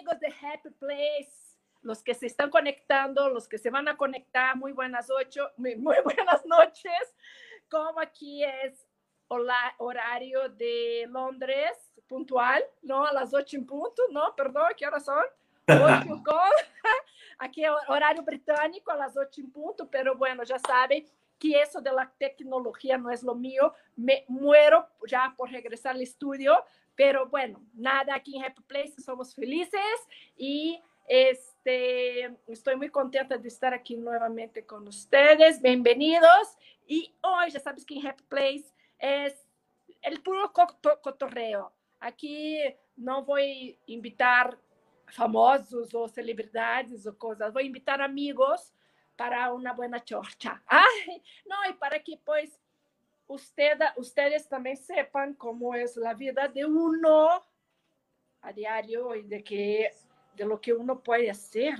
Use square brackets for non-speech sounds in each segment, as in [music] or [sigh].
amigos de Happy Place, los que se están conectando, los que se van a conectar, muy buenas, ocho, [laughs] muy, muy buenas noches. Como aquí es hola, horario de Londres, puntual, ¿no? A las ocho en punto, ¿no? Perdón, ¿qué horas son? Ocho [laughs] con... [laughs] Aquí é horário britânico, a las ocho en punto, pero bueno, já sabem que eso de la tecnología no es lo mío. Me muero ya por regresar al estudio, pero bueno, nada, aquí en Happy Place somos felices y este, estoy muy contenta de estar aquí nuevamente con ustedes. Bienvenidos. Y hoy ya sabes que en Happy Place es el puro cotorreo. Aquí no voy a invitar famosos ou celebridades ou coisas, vou invitar amigos para uma boa chorcha. Ai, não, e para que, pois, usted, ustedes também sepam como é a vida de uno a diário e de que de lo que uno pode fazer,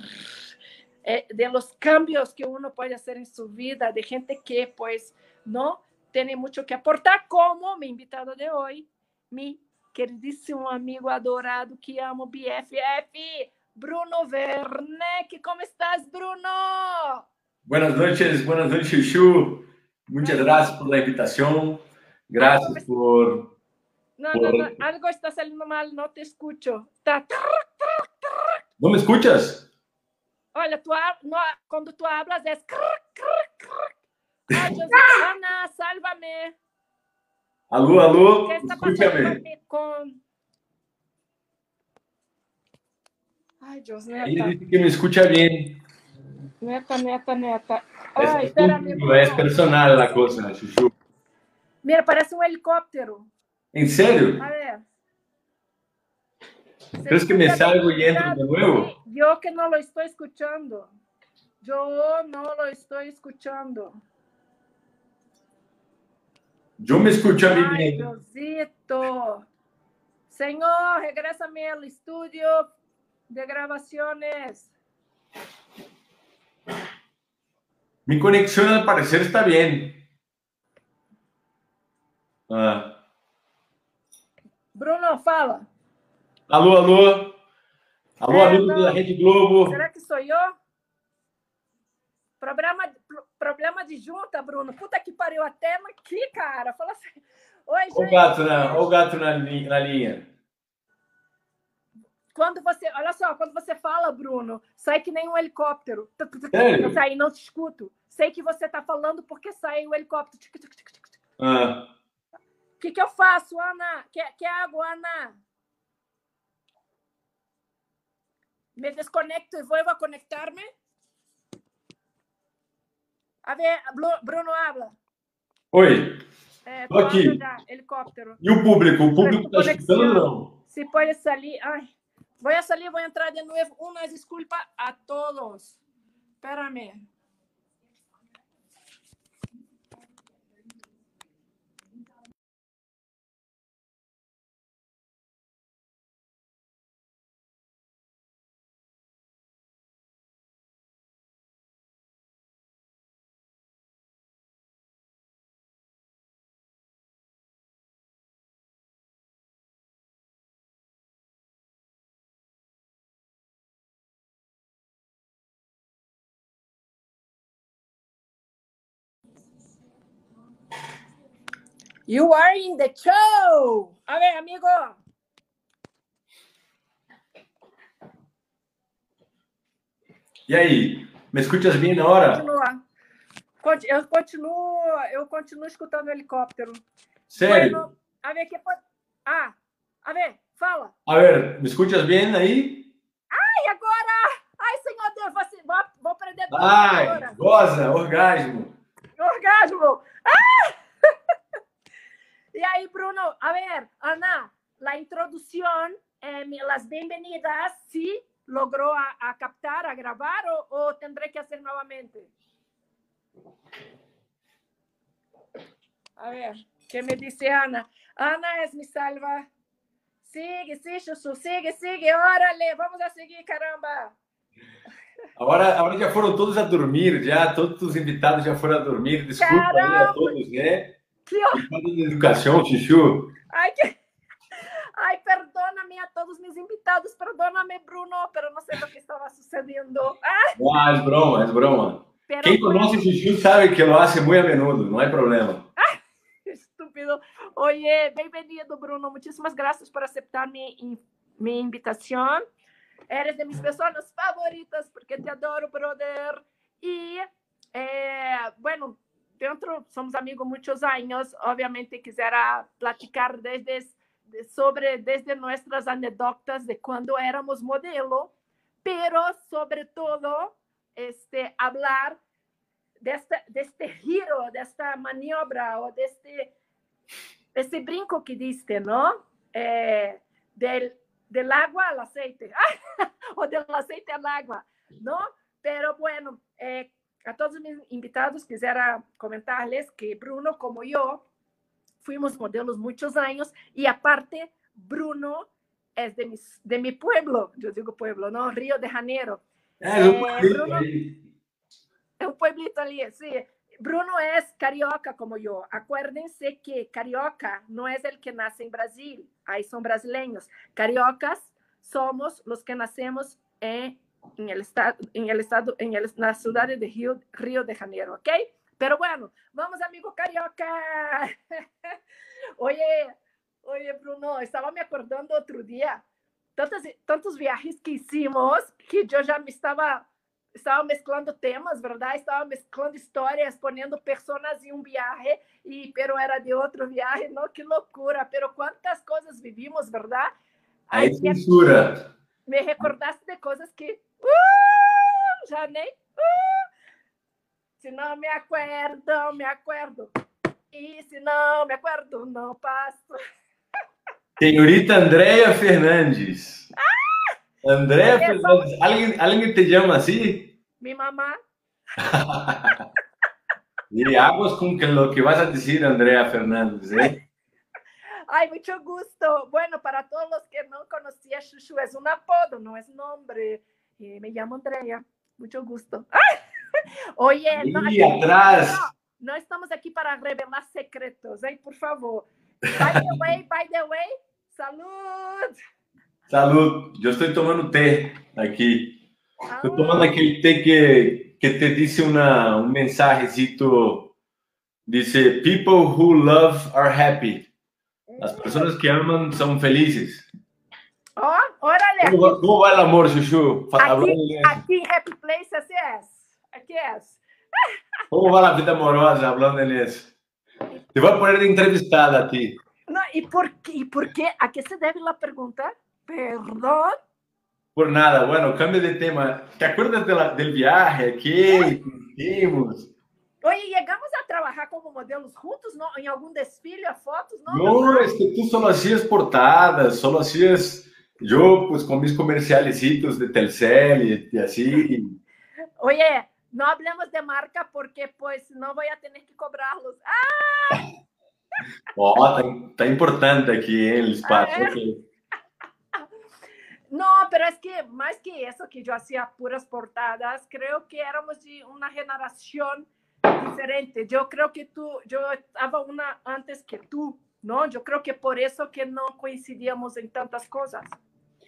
eh, de los cambios que uno pode fazer em sua vida, de gente que, pois, não tem muito que aportar, como mi invitado de hoje, mi queridíssimo amigo adorado que amo, BFF, Bruno Werneck. ¿Cómo estás, Bruno? Buenas noches, buenas noches, Chuchu. Muchas gracias por la invitación. Gracias por... No, por... no, no, algo está saliendo mal, no te escucho. Está... ¿No me escuchas? Olha, tu, no, cuando tú hablas es... [laughs] Ay, Dios, Ana, sálvame. Alô, alô, escúchame. Com... Ai, Deus, neta. Ele disse que me escucha bem. Neta, neta, neta. Ai, es, espérame. É personal a coisa, Chuchu. Mira, parece um helicóptero. Em sério? A ver. ¿Crees que me salgo y entro de nuevo? Yo que no lo estoy escuchando. Yo no lo estoy escuchando. Yo me escucho a mí Ay, Diosito. Señor, regrésame al estudio de grabaciones. Mi conexión al parecer está bien. Ah. Bruno, fala. Alô, alô. Alô, é, amigo da Rede Globo. Será que sou eu? Problema, problema de junta, Bruno. Puta que pariu até aqui, cara. Fala assim. Oi, gente. O gato na, o gato na, na linha. Quando você, olha só, quando você fala, Bruno, sai que nem um helicóptero. Sério? Sai, não te escuto. Sei que você tá falando porque sai o helicóptero. Ah. O que, que eu faço, Ana? Quer, quer água, Ana? Me desconecto e vou a conectar-me. A ver, Bruno habla. Oi. É, Tô aqui. Já, helicóptero. E o público? O público está escutando ou não? Se pode sair. Ai, vou a salir, vou entrar de novo. Uma desculpa a todos. Espérame. You are in the show. A ver, amigo. E aí, me escutas bem na hora? Continua. Eu continuo, eu continuo escutando o helicóptero. Sério? Bueno, a ver, que pode... Ah, a ver, fala. A ver, me escutas bem aí? Ai, agora! Ai, senhor Deus, vou, vou, vou prender Ai, agora. goza, orgasmo. Orgasmo. Y ahí, Bruno, a ver, Ana, la introducción, eh, las bienvenidas, ¿sí logró a, a captar, a grabar o, o, tendré que hacer nuevamente? A ver, ¿qué me dice Ana? Ana es mi salva. Sigue, sí, Chuchu, sigue, sigue, órale, vamos a seguir, caramba. Agora, agora já foram todos a dormir, já todos os invitados já foram a dormir. Desculpa aí a todos, né? De educação, Chuchu. Ai, que... Ai, perdona-me a todos mis invitados. Perdóname, Bruno, pero no sé lo que estaba sucediendo. Ah, es broma, es broma. Pero, Quem conoce Chuchu sabe que lo hace muy a menudo, no hay problema. Ah, estúpido. Oye, bienvenido, Bruno. Muchísimas gracias por aceptar mi, mi invitación. Eres de mis personas favoritas porque te adoro, brother. Y eh, bueno, dentro somos amigos muchos años. Obviamente quisiera platicar desde sobre desde nuestras anécdotas de cuando éramos modelo, pero sobre todo este hablar de este, de este giro, de esta maniobra o de este, este brinco que diste, ¿no? Eh, del, del agua al aceite, [laughs] o del aceite al agua, ¿no? Pero bueno, eh, a todos mis invitados quisiera comentarles que Bruno, como yo, fuimos modelos muchos años y aparte, Bruno es de, mis, de mi pueblo, yo digo pueblo, ¿no? Río de Janeiro. Ah, eh, Bruno, es un pueblito allí, sí. Bruno es carioca como yo. Acuérdense que carioca no es el que nace en Brasil, ahí son brasileños. Cariocas somos los que nacemos en, en el estado, en el estado, en, el, la ciudad de Río, Río de Janeiro, ¿ok? Pero bueno, vamos amigo carioca. [laughs] oye, oye Bruno, estaba me acordando otro día, tantos, tantos viajes que hicimos que yo ya me estaba estaba mezclando temas, ¿verdad? Estaba mezclando historias, poniendo personas en un viaje, y, pero era de otro viaje, ¿no? Qué locura, pero cuántas cosas vivimos, ¿verdad? Hay censura. Me recordaste de cosas que, uh, ya ne, uh, si no me acuerdo, me acuerdo. Y si no me acuerdo, no paso. Señorita Andrea Fernandes. Ah! Andrea Fernandes, ¿alguien, ¿alguien te llama así? Mi mamá. [laughs] y aguas con que lo que vas a decir, Andrea Fernández. ¿eh? [laughs] Ay, mucho gusto. Bueno, para todos los que no conocían Chuchu, es un apodo, no es nombre. Eh, me llamo Andrea. Mucho gusto. [laughs] Oye, no, atrás. No, no, estamos aquí para revelar secretos, ¿eh? por favor. By the way, by the way, salud. Salud, yo estoy tomando té aquí. Estoy tomando aquel té que, que te dice una, un mensajecito. Dice, people who love are happy. Las personas que aman son felices. Oh, órale. ¿Cómo, va, ¿Cómo, va el amor, Chuchu? Aquí, aquí en Happy Place, así es. Aquí es. ¿Cómo va la vida amorosa hablando de eso? Te voy a poner de entrevistada a ti. No, ¿y por, qué, ¿y por qué? ¿A qué se debe la pregunta? Perdón. Por nada, bueno, cambio de tema. ¿Te acuerdas de la, del viaje que hicimos? Oye, llegamos a trabajar como modelos juntos, ¿no? En algún desfile, a fotos, ¿no? No, es que tú solo hacías portadas, solo hacías yo, pues con mis comercialecitos de Telcel y, y así. Oye, no hablemos de marca porque pues no voy a tener que cobrarlos. ¡Ah! Oh, está, está importante aquí ¿eh? el espacio. [laughs] No, pero es que más que eso, que yo hacía puras portadas, creo que éramos de una generación diferente. Yo creo que tú, yo estaba una antes que tú, ¿no? Yo creo que por eso que no coincidíamos en tantas cosas.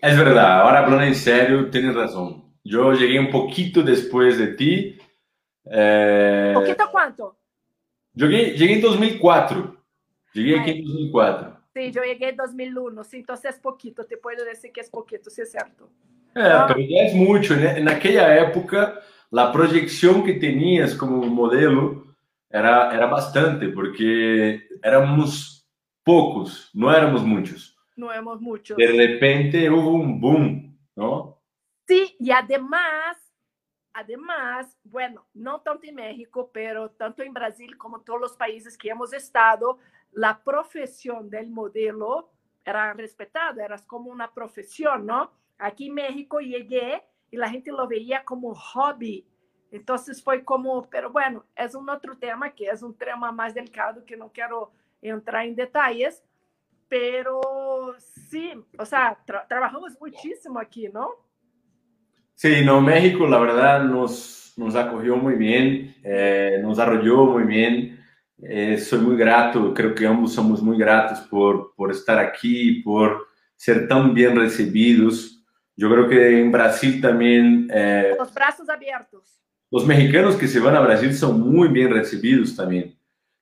Es verdad, ahora hablando en serio, tienes razón. Yo llegué un poquito después de ti. Eh... ¿Poquito cuánto? Llegué, llegué en 2004. Llegué aquí en 2004. Sí, yo llegué en 2001, sí, entonces es poquito, te puedo decir que es poquito, sí es cierto. É, pero ya es mucho. En aquella época, la proyección que tenías como modelo era, era bastante, porque éramos pocos, no éramos muchos. No éramos muchos. De repente hubo un boom, ¿no? Sí, y además, además, bueno, no tanto en México, pero tanto en Brasil como todos los países que hemos estado, la profesión del modelo era respetada, era como una profesión, ¿no? Aquí en México llegué y la gente lo veía como hobby. Entonces fue como, pero bueno, es un otro tema que es un tema más delicado que no quiero entrar en detalles, pero sí, o sea, tra trabajamos muchísimo aquí, ¿no? Sí, no, México la verdad nos, nos acogió muy bien, eh, nos arrolló muy bien. Eh, soy muy grato, creo que ambos somos muy gratos por, por estar aquí, por ser tan bien recibidos. Yo creo que en Brasil también... Eh, los brazos abiertos. Los mexicanos que se van a Brasil son muy bien recibidos también.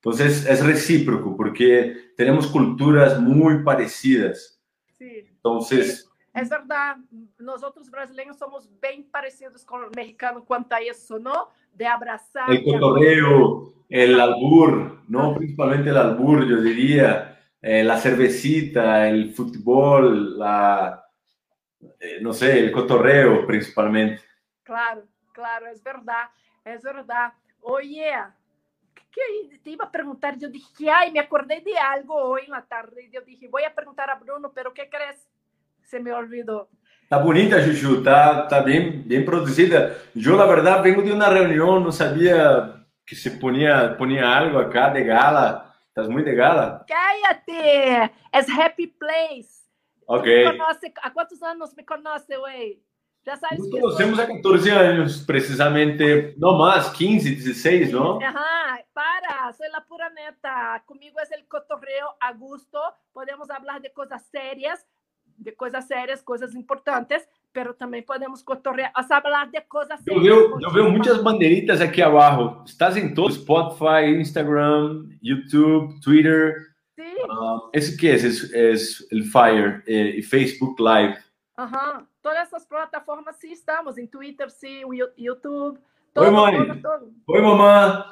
Entonces es recíproco porque tenemos culturas muy parecidas. Sí. Entonces... Es verdad, nosotros brasileños somos bien parecidos con los mexicanos cuanto a eso, ¿no? De abrazar. El cotorreo, el albur, ¿no? Principalmente el albur, yo diría. Eh, la cervecita, el fútbol, la, eh, no sé, el cotorreo principalmente. Claro, claro, es verdad, es verdad. Oye, que te iba a preguntar, yo dije, ay, me acordé de algo hoy en la tarde, y yo dije, voy a preguntar a Bruno, pero ¿qué crees? Se me olvidó. Está bonita, Chuchu, está, está bien, bien producida. Yo, la verdad, vengo de una reunión, no sabía que se ponía, ponía algo acá de gala. Estás muy de gala. Cállate. Es Happy Place. Ok. Conoce, ¿A cuántos años me conoce, güey? Ya sabes Nos conocemos a 14 años, precisamente. No más, 15, 16, ¿no? Ajá, para, soy la pura neta. Conmigo es el cotorreo a gusto. Podemos hablar de cosas serias, de cosas serias, cosas importantes, pero também podemos cotorrear, hablar de coisas. Eu vejo, eu vejo muitas banderitas aqui abaixo. Estás em todo Spotify, Instagram, YouTube, Twitter. Sim. Uh, esse que é? Esse é o Fire eh, e Facebook Live. Aham. Todas essas plataformas sim estamos. Em Twitter, sim, YouTube. Todo, Oi, mãe. Todo, todo. Oi, mamãe.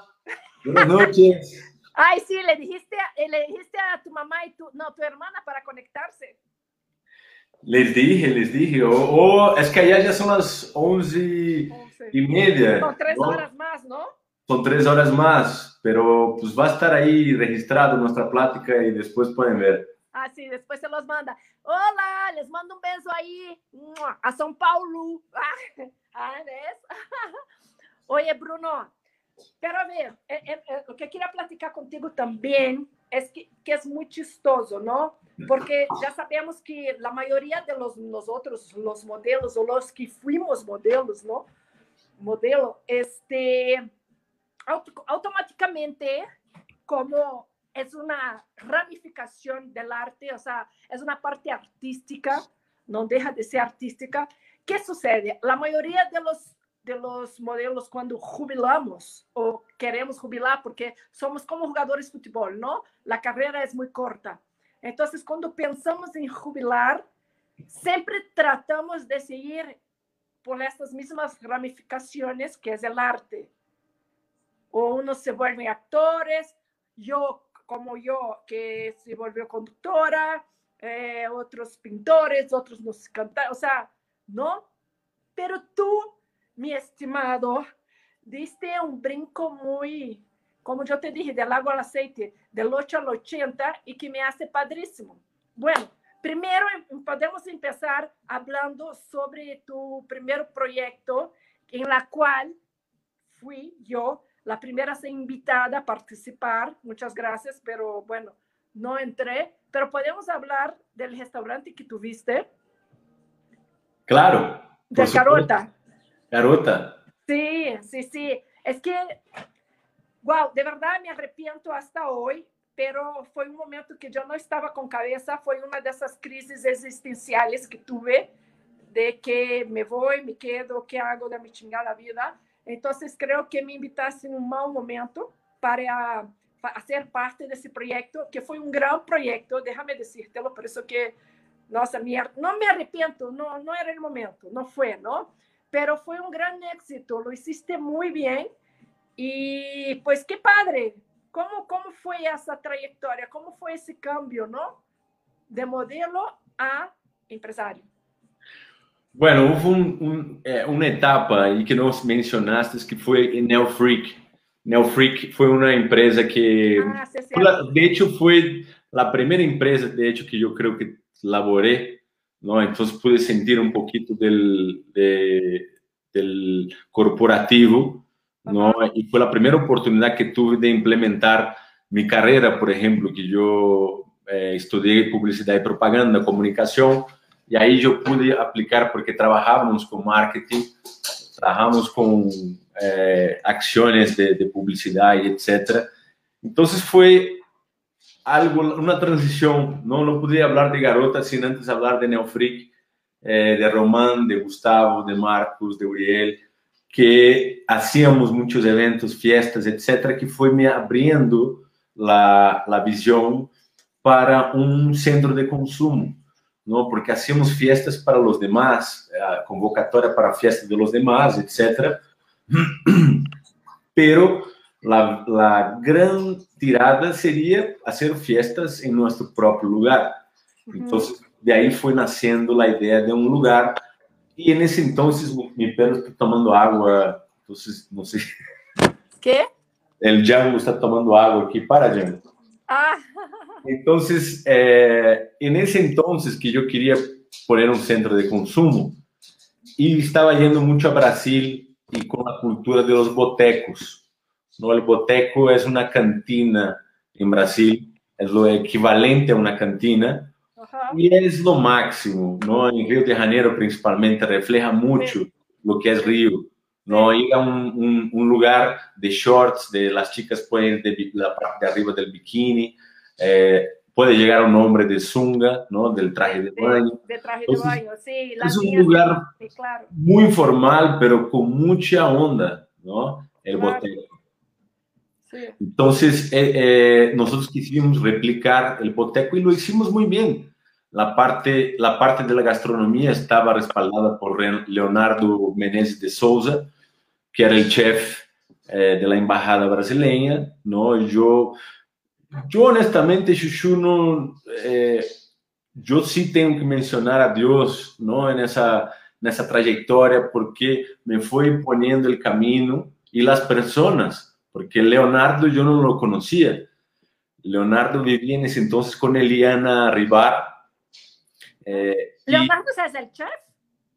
Boas noites. [laughs] Ai, sim, le dijiste, le dijiste a tu mamá e tu, não, tu hermana para conectar-se. Les dije, les dije. O, o, es que allá ya son las once, y media. Son tres ¿no? horas más, ¿no? Son tres horas más, pero pues va a estar ahí registrado nuestra plática y después pueden ver. Sí, después se los manda. Hola, les mando un beso ahí a São Paulo. [laughs] Ah. [laughs] Oye, Bruno, a ver, eh, eh, eh, lo que quería platicar contigo también es que, que es muy chistoso, ¿no? porque ya sabemos que la mayoría de los nosotros, los modelos o los que fuimos modelos, ¿no? Modelo, este, auto, automáticamente, como es una ramificación del arte, o sea, es una parte artística, no deja de ser artística. ¿Qué sucede? La mayoría de los de los modelos cuando jubilamos o queremos jubilar porque somos como jugadores de fútbol, ¿no? La carrera es muy corta. Entonces, cuando pensamos en jubilar, siempre tratamos de seguir por estas mismas ramificaciones que es el arte. O unos se vuelven actores, yo como yo, que se volvió conductora, eh, otros pintores, otros cantan, o sea, ¿no? Pero tú, mi estimado, diste un brinco muy como yo te dije, del agua al aceite, del 8 al 80 y que me hace padrísimo. Bueno, primero em, podemos empezar hablando sobre tu primer proyecto en la cual fui yo la primera a ser invitada a participar. Muchas gracias, pero bueno, no entré. Pero podemos hablar del restaurante que tuviste. Claro. De Carota. Carota. Sí, sí, sí. Es que Wow, de verdad me arrepiento hasta hoy, pero fue un momento que yo no estaba con cabeza, fue una de esas crisis existenciales que tuve de que me voy, me quedo, qué hago de mi chingada vida. Entonces creo que me invitaste en un mal momento para hacer parte de ese proyecto, que fue un gran proyecto, déjame decírtelo, por eso que, nossa, no me arrepiento, no, no era el momento, no fue, ¿no? Pero fue un gran éxito, lo hiciste muy bien y pues qué padre. ¿Cómo, ¿Cómo fue esa trayectoria? ¿Cómo fue ese cambio, no? De modelo a empresario. Bueno, hubo un, un, eh, una etapa ahí que nos mencionaste que fue en Neofreak. Neofreak fue una empresa que, ah, sí, sí. de hecho, fue la primera empresa, de hecho, que yo creo que laboré, ¿no? Entonces pude sentir un poquito del, de, del corporativo ¿no? Y fue la primera oportunidad que tuve de implementar mi carrera, por ejemplo, que yo eh, estudié publicidad y propaganda, comunicación, y ahí yo pude aplicar porque trabajábamos con marketing, trabajamos con eh, acciones de, de, publicidad y etcétera. Entonces fue algo, una transición. No, no podía hablar de Garota sin antes hablar de Neofreak, eh, de Román, de Gustavo, de Marcos, de Uriel, que hacíamos muchos eventos, fiestas, etcétera, que fue me abriendo la, la visión para un centro de consumo. ¿No? Porque hacíamos fiestas para los demás, eh, convocatoria para fiestas de los demás, etcétera. [clears throat] Pero la, la, gran tirada sería hacer fiestas en nuestro propio lugar. Entonces, de ahí fue naciendo la idea de un lugar. Y en ese entonces, mi perro está tomando agua, entonces, no sé. ¿Qué? El Django está tomando agua aquí. Para, Django. Ah. Entonces, eh, en ese entonces que yo quería poner un centro de consumo, y estaba yendo mucho a Brasil y con la cultura de los botecos. ¿no? El boteco es una cantina en Brasil, es lo equivalente a una cantina, y es lo máximo, ¿no? En Río de Janeiro principalmente refleja mucho lo que es Río, ¿no? Ir a un, un, lugar de shorts, de las chicas pueden ir de la parte de arriba del bikini, eh, puede llegar un hombre de zunga, ¿no? Del traje de baño. De, traje de baño, sí. Es un lugar muy informal, pero con mucha onda, ¿no? El claro. Entonces, eh, eh, nosotros quisimos replicar el boteco y lo hicimos muy bien. La parte, la parte de la gastronomía estaba respaldada por Leonardo Menezes de Souza, que era el chef eh, de la embajada brasileña, ¿no? Yo, yo honestamente, Chuchu, no, eh, yo sí tengo que mencionar a Dios, ¿no? En esa, en esa trayectoria, porque me fue poniendo el camino y las personas porque Leonardo yo no lo conocía. Leonardo vivía en ese entonces con Eliana Ribar. Eh, ¿Leonardo es el chef?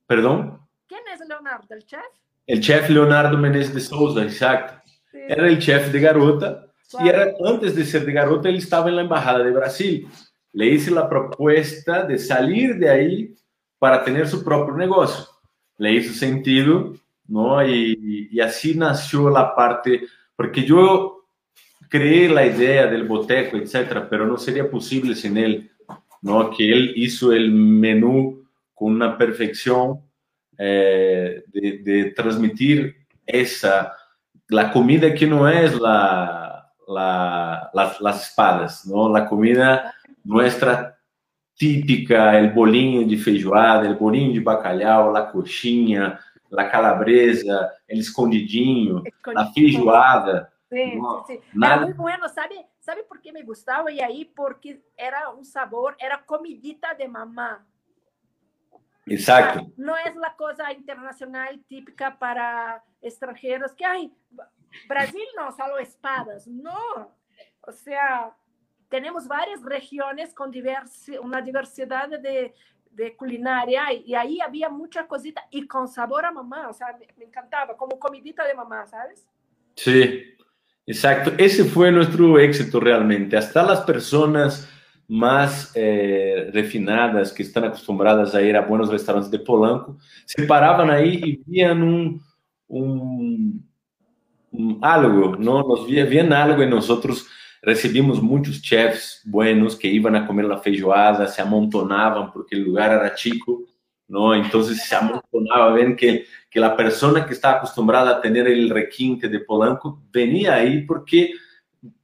¿Perdón? ¿Quién es Leonardo, el chef? El chef Leonardo Menezes de Souza, exacto. Sí. Era el chef de Garota. Y era, antes de ser de Garota, él estaba en la Embajada de Brasil. Le hice la propuesta de salir de ahí para tener su propio negocio. Le hizo sentido, ¿no? Y, y así nació la parte porque yo creé la idea del boteco, etcétera, pero no sería posible sin él, ¿no? Que él hizo el menú con una perfección eh, de, de, transmitir esa, la comida que no es la, la, las, las espadas, ¿no? La comida nuestra típica, el bolinho de feijoada, el bolinho de bacalhau, la coxinha, la calabresa, el escondidinho, la feijoada. Sí, no, sí, sí. Nada... Era muy bueno, ¿sabe? ¿Sabe por qué me gustaba? Y ahí porque era un sabor, era comidita de mamá. Exacto. No es la cosa internacional típica para extranjeros que, ay, Brasil no, solo espadas. No. O sea, tenemos varias regiones con diversi una diversidad de, de culinaria y, y, ahí había mucha cosita y con sabor a mamá, o sea, me, encantaba, como comidita de mamá, ¿sabes? Sí, exacto. Ese fue nuestro éxito realmente. Hasta las personas más eh, refinadas que están acostumbradas a ir a buenos restaurantes de Polanco se paraban ahí y vían un, un, un algo, ¿no? Nos vían algo en nosotros recebimos muitos chefs buenos que iam a comer la feijoada, se amontonavam porque o lugar era chico, ¿no? Então se amontonava, ven que, que a pessoa que está acostumbrada a ter o requinte de Polanco venia aí porque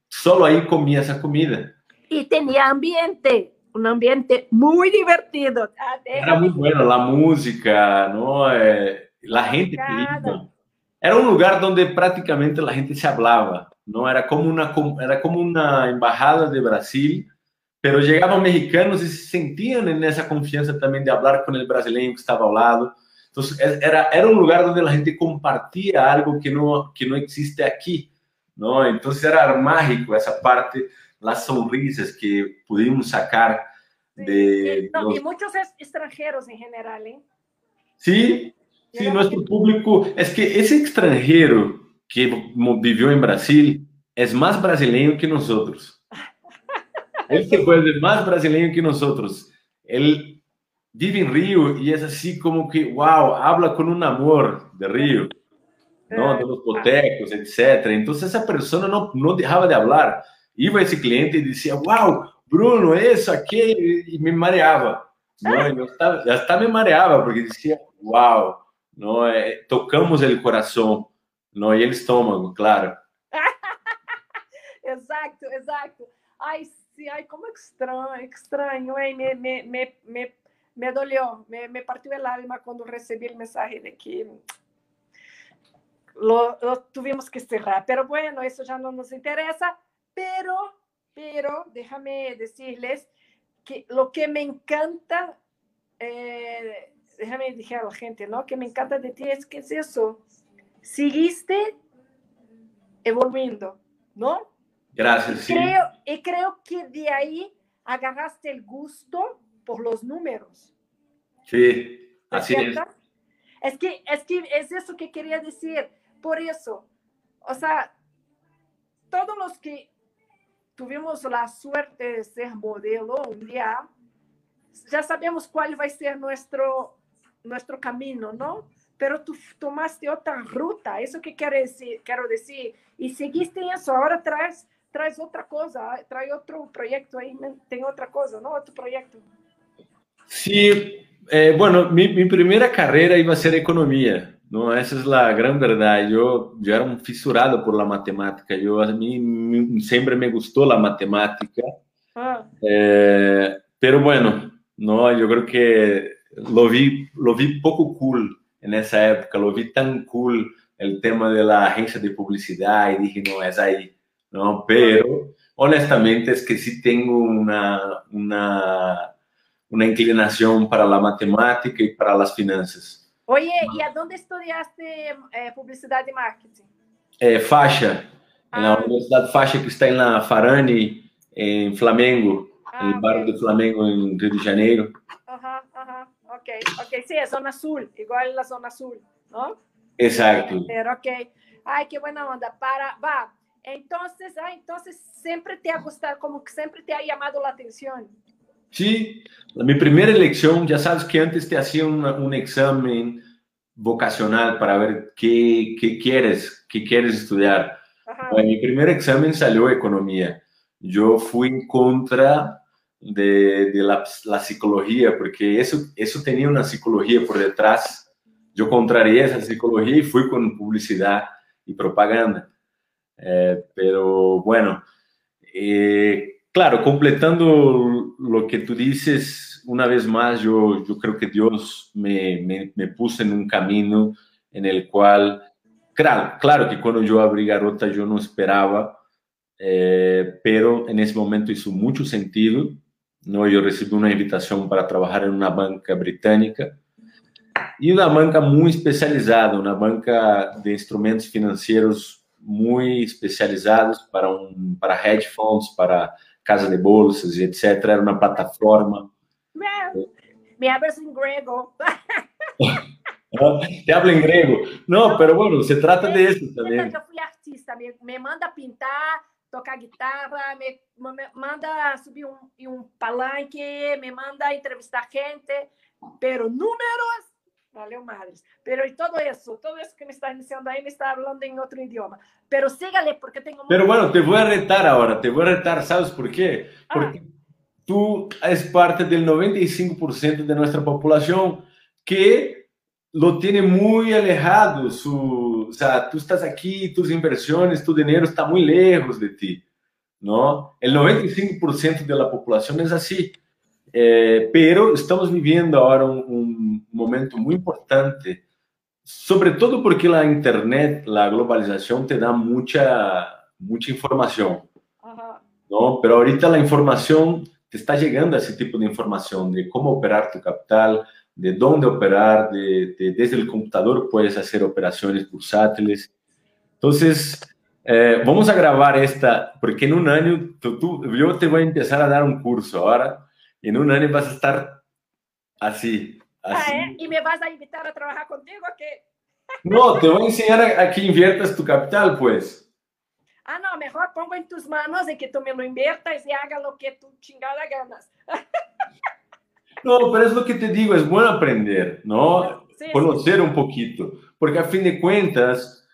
solo aí comia essa comida. E tinha ambiente, um ambiente muito divertido. Era muito bueno, a música, ¿no? Eh, la gente que Era um lugar onde praticamente a gente se hablaba. ¿no? Era como una, era como una embajada de Brasil, pero llegaban mexicanos y se sentían en esa confianza también de hablar con el brasileño que estaba al lado. Entonces, era, era un lugar donde la gente compartía algo que no, que no existe aquí, ¿no? Entonces, era mágico esa parte, las sonrisas que pudimos sacar de... Sí, no, los... Y muchos extranjeros en general, ¿eh? Sí, sí, nuestro público, es que ese extranjero que vivió en Brasil es más brasileño que nosotros. Él [laughs] se vuelve más brasileño que nosotros. Él vive en Río y es así como que, wow, habla con un amor de Río, ¿no? De los botecos, etc. Entonces esa persona no, no dejaba de hablar. Iba esse cliente e dizia, uau, Bruno, isso aqui, e me mareava. [laughs] Não, já estava me mareava, porque dizia, uau, não é, tocamos o coração, não e o estômago, claro. exato, exato. Ai, sim, ai, como é hein? Me, me, me, me, me dolió, me, me partió el alma cuando recibí el mensaje de que lo, lo, tuvimos que cerrar. Pero bueno, eso ya no nos interesa. Pero, pero, déjame decirles que lo que me encanta, eh, déjame decir a la gente, ¿no? Que me encanta de ti es que es eso. Seguiste evolviendo, ¿no? Gracias. Sí. Creo, y creo que de ahí agarraste el gusto por los números. Sí, así es. Es que, es que es eso que quería decir. Por eso, o sea, todos los que tuvimos la suerte de ser modelo un día, ya sabemos cuál va a ser nuestro, nuestro camino, ¿no? Pero tú tomaste otra ruta, eso que quiero decir, quiero decir, y seguiste eso, ahora traes traz outra coisa, traz outro projeto aí, tem outra coisa, não? Outro projeto. Sí, eh, bueno, mi, mi, primera carrera iba a ser economía, ¿no? Esa es la gran verdad. Yo, yo era un fisurado por la matemática. Yo, a mí me, siempre me gustó la matemática. Ah. Eh, pero bueno, no, yo creo que lo vi, lo vi poco cool en esa época. Lo vi tan cool el tema de la agencia de publicidad y dije, no, es ahí. ¿no? Pero honestamente es que sí tengo una, una, una inclinación para la matemática y para las finanzas. Oye, ¿y a dónde estudiaste eh, publicidad y marketing? Eh, Faixa, ah. en la Universidad Faixa que está en la Farani, en Flamengo, ah, en el barrio de Flamengo, en Río de Janeiro. Ok, ok, sí, es zona azul, igual la zona azul, ¿no? Exacto. Pero, ok, ay, qué buena onda, para, va, Entonces, ah, entonces siempre te ha gustado, como que siempre te ha llamado la atención. Sí, mi primera elección, ya sabes que antes te hacía una, un examen vocacional para ver qué, qué quieres, qué quieres estudiar. Bueno, mi primer examen salió economía. Yo fui en contra de, la, psicología, porque eso, eso tenía una psicología por detrás. Yo contrarié esa psicología y fui con publicidad y propaganda. Eh, pero bueno, eh, claro, completando lo que tú dices, una vez más, yo, yo creo que Dios me, me, me puso en un camino en el cual, claro, claro que cuando yo abrí Garota yo no esperaba, eh, pero en ese momento hizo mucho sentido. ¿No? Yo recibí una invitación para trabajar en una banca británica y una banca muy especializada, una banca de instrumentos financieros muy especializados para, um, para hedge funds, para casa de bolsas e etc. Era uma plataforma. Me hablas em grego. [laughs] Te habla em grego. Não, pero bueno, se trata de isso também. Eu fui artista, me, me manda pintar, tocar guitarra, me, me manda subir um, um palanque, me manda entrevistar gente, pero números Valeu, madres. Pero y todo eso, todo eso que me está diciendo ahí me está hablando en otro idioma. Pero sígale porque tengo... Pero bueno, te voy a retar ahora, te voy a retar, ¿sabes por qué? Ah. Porque tú eres parte del 95% de nuestra población que lo tiene muy alejado, su, o sea, tú estás aquí, tus inversiones, tu dinero está muy lejos de ti, ¿no? El 95% de la población es así. Eh, pero estamos viviendo ahora un, un, momento muy importante, sobre todo porque la Internet, la globalización te da mucha, mucha información. ¿no? Pero ahorita la información, te está llegando a ese tipo de información de cómo operar tu capital, de dónde operar, de, de, desde el computador puedes hacer operaciones bursátiles. Entonces, eh, vamos a grabar esta, porque en un año tú, tú, yo te voy a empezar a dar un curso ahora en un año vas a estar así. así. Ah, ¿eh? ¿Y me vas a invitar a trabajar contigo qué? No, te voy a enseñar a, a, que inviertas tu capital, pues. Ah, no, mejor pongo en tus manos de que tú me lo inviertas y haga lo que tú chingada ganas. [laughs] No, pero es lo que te digo, es bueno aprender, ¿no? Sí, Conocer sí. un poquito, porque a fin de cuentas,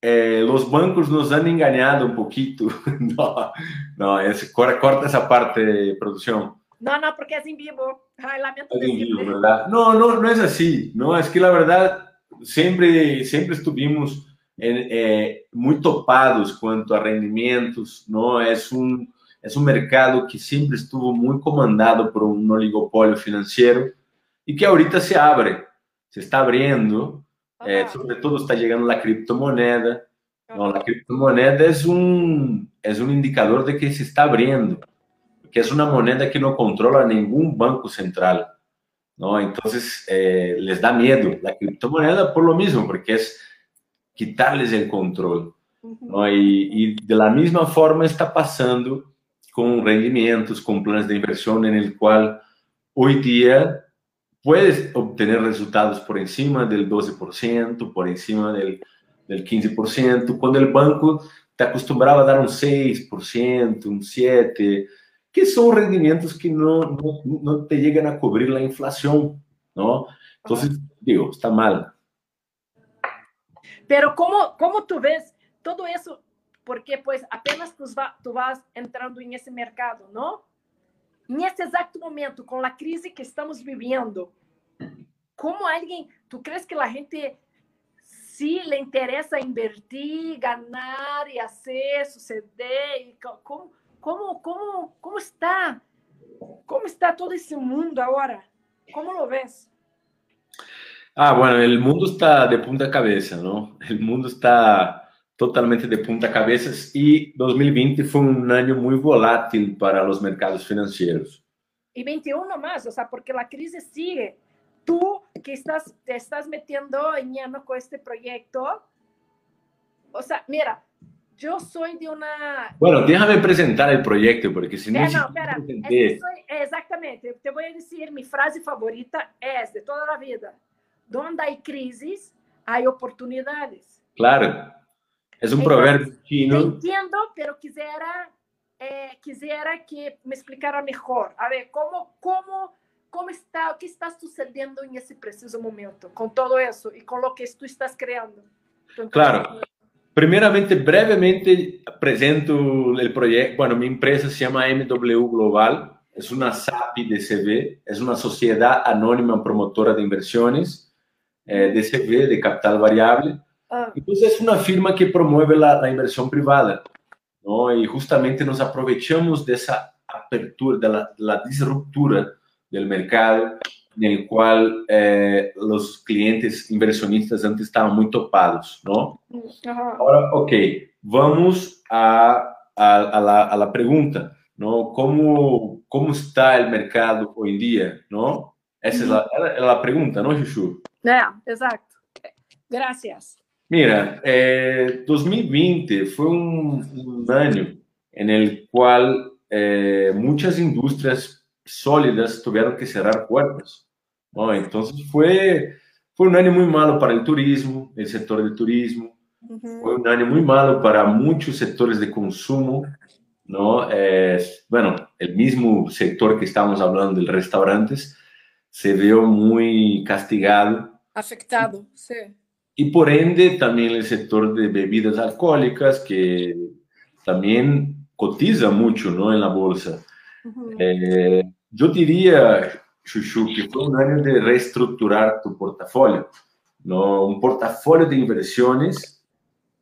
eh, los bancos nos han engañado un poquito. [laughs] no, no, es, corta esa parte de producción. No, no, porque es en vivo. Ay, lamento es en vivo, ¿verdad? No, no, no es así. No, es que la verdad siempre, siempre estuvimos en, eh, muy topados cuanto a rendimientos, ¿no? Es un, es un mercado que siempre estuvo muy comandado por un oligopolio financiero y que ahorita se abre, se está abriendo é, sobretudo está chegando a criptomoeda. Não, a criptomoeda é um, é um indicador de que se está abrindo, que é uma moneda que não controla nenhum banco central. Não? Então, eh, les dá medo a criptomoeda por lo mesmo, porque é quitarles o controle. Uhum. E, e de la mesma forma está passando com rendimentos, com planos de inversão, no qual hoje dia puedes obtener resultados por encima del 12%, por encima del, del 15%, cuando el banco te acostumbraba a dar un 6%, un 7%, que son rendimientos que no, no, no te llegan a cubrir la inflación, ¿no? Entonces, digo, está mal. Pero ¿cómo, cómo tú ves todo eso? Porque pues apenas tú, va, tú vas entrando en ese mercado, ¿no? nesse exato momento, com a crise que estamos vivendo, como alguém, tu crees que a gente se lhe interessa invertir, ganhar e fazer suceder? Como, como, como, como está? Como está todo esse mundo agora? Como lo ves? Ah, bueno, el mundo está de punta cabeza, ¿no? El mundo está totalmente de punta cabeças e 2020 foi um ano muito volátil para os mercados financeiros. E 21 mais, ou seja, porque a crise sigue. Tu que estás, te estás metiendo ñano com este projeto, o sea, mira, yo soy de una... Bueno, déjame presentar el proyecto, porque si no... Eh, no, espera, es que soy, exactamente, te voy a decir, mi frase favorita es de toda la vida, donde hay crisis, hay oportunidades. Claro. Es un proverbio chino. Entiendo, pero quisiera, eh, quisiera que me explicara mejor. A ver, ¿cómo, cómo, cómo está, qué está sucediendo en ese preciso momento con todo eso y con lo que tú estás creando? Claro. Primeramente, brevemente presento el proyecto. Bueno, mi empresa se llama MW Global. Es una SAPI DCV, es una sociedad anónima promotora de inversiones, eh, DCV, de capital variable. Ah. Entonces es una firma que promueve la, la, inversión privada, ¿no? Y justamente nos aprovechamos de esa apertura, de la, la disruptura del mercado en el cual eh, los clientes inversionistas antes estaban muy topados, ¿no? Ahora, ok, vamos a, a, a, la, a la pregunta, ¿no? ¿Cómo, ¿Cómo está el mercado hoy en día, ¿no? Esa es la, la pregunta, ¿no, Chuchu? Yeah, exacto. Gracias. Mira, eh, 2020 fue un, un, año en el cual eh, muchas industrias sólidas tuvieron que cerrar puertas. ¿no? Entonces fue, fue un año muy malo para el turismo, el sector del turismo. Uh -huh. Fue un año muy malo para muchos sectores de consumo. ¿no? Eh, bueno, el mismo sector que estamos hablando, de restaurantes, se vio muy castigado. Afectado, sí y por ende también el sector de bebidas alcohólicas que también cotiza mucho ¿no? en la bolsa. Uh -huh. eh, yo diría, Chuchu, que fue un año de reestructurar tu portafolio. ¿no? Un portafolio de inversiones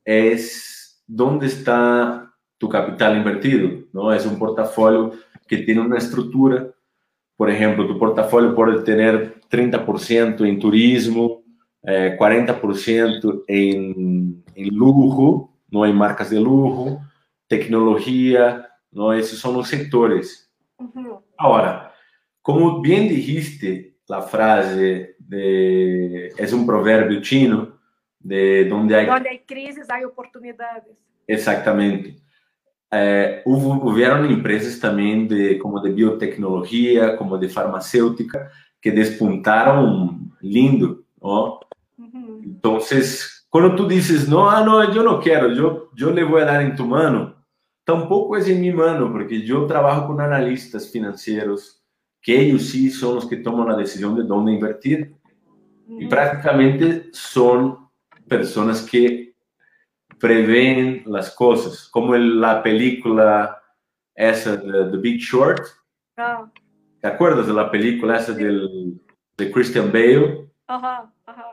es donde está tu capital invertido. ¿no? Es un portafolio que tiene una estructura. Por ejemplo, tu portafolio puede tener 30% en turismo, 40% eh, en, en, lujo, no hay marcas de lujo, tecnología, ¿no? esos son los sectores. Ahora, como bien dijiste, la frase de, es un proverbio chino, de donde hay... Donde hay crisis hay oportunidades. Exactamente. Eh, hubo, hubieron empresas también de, como de biotecnología, como de farmacéutica, que despuntaron lindo, ¿no? Entonces, cuando tú dices, no, ah, no, yo no quiero, yo, yo le voy a dar en tu mano, tampoco es en mi mano, porque yo trabajo con analistas financieros, que ellos sí son los que toman la decisión de dónde invertir. Y prácticamente son personas que prevén las cosas, como la película esa de The Big Short. Ah. ¿Te acuerdas de la película esa del, de Christian Bale? Ajá, ajá.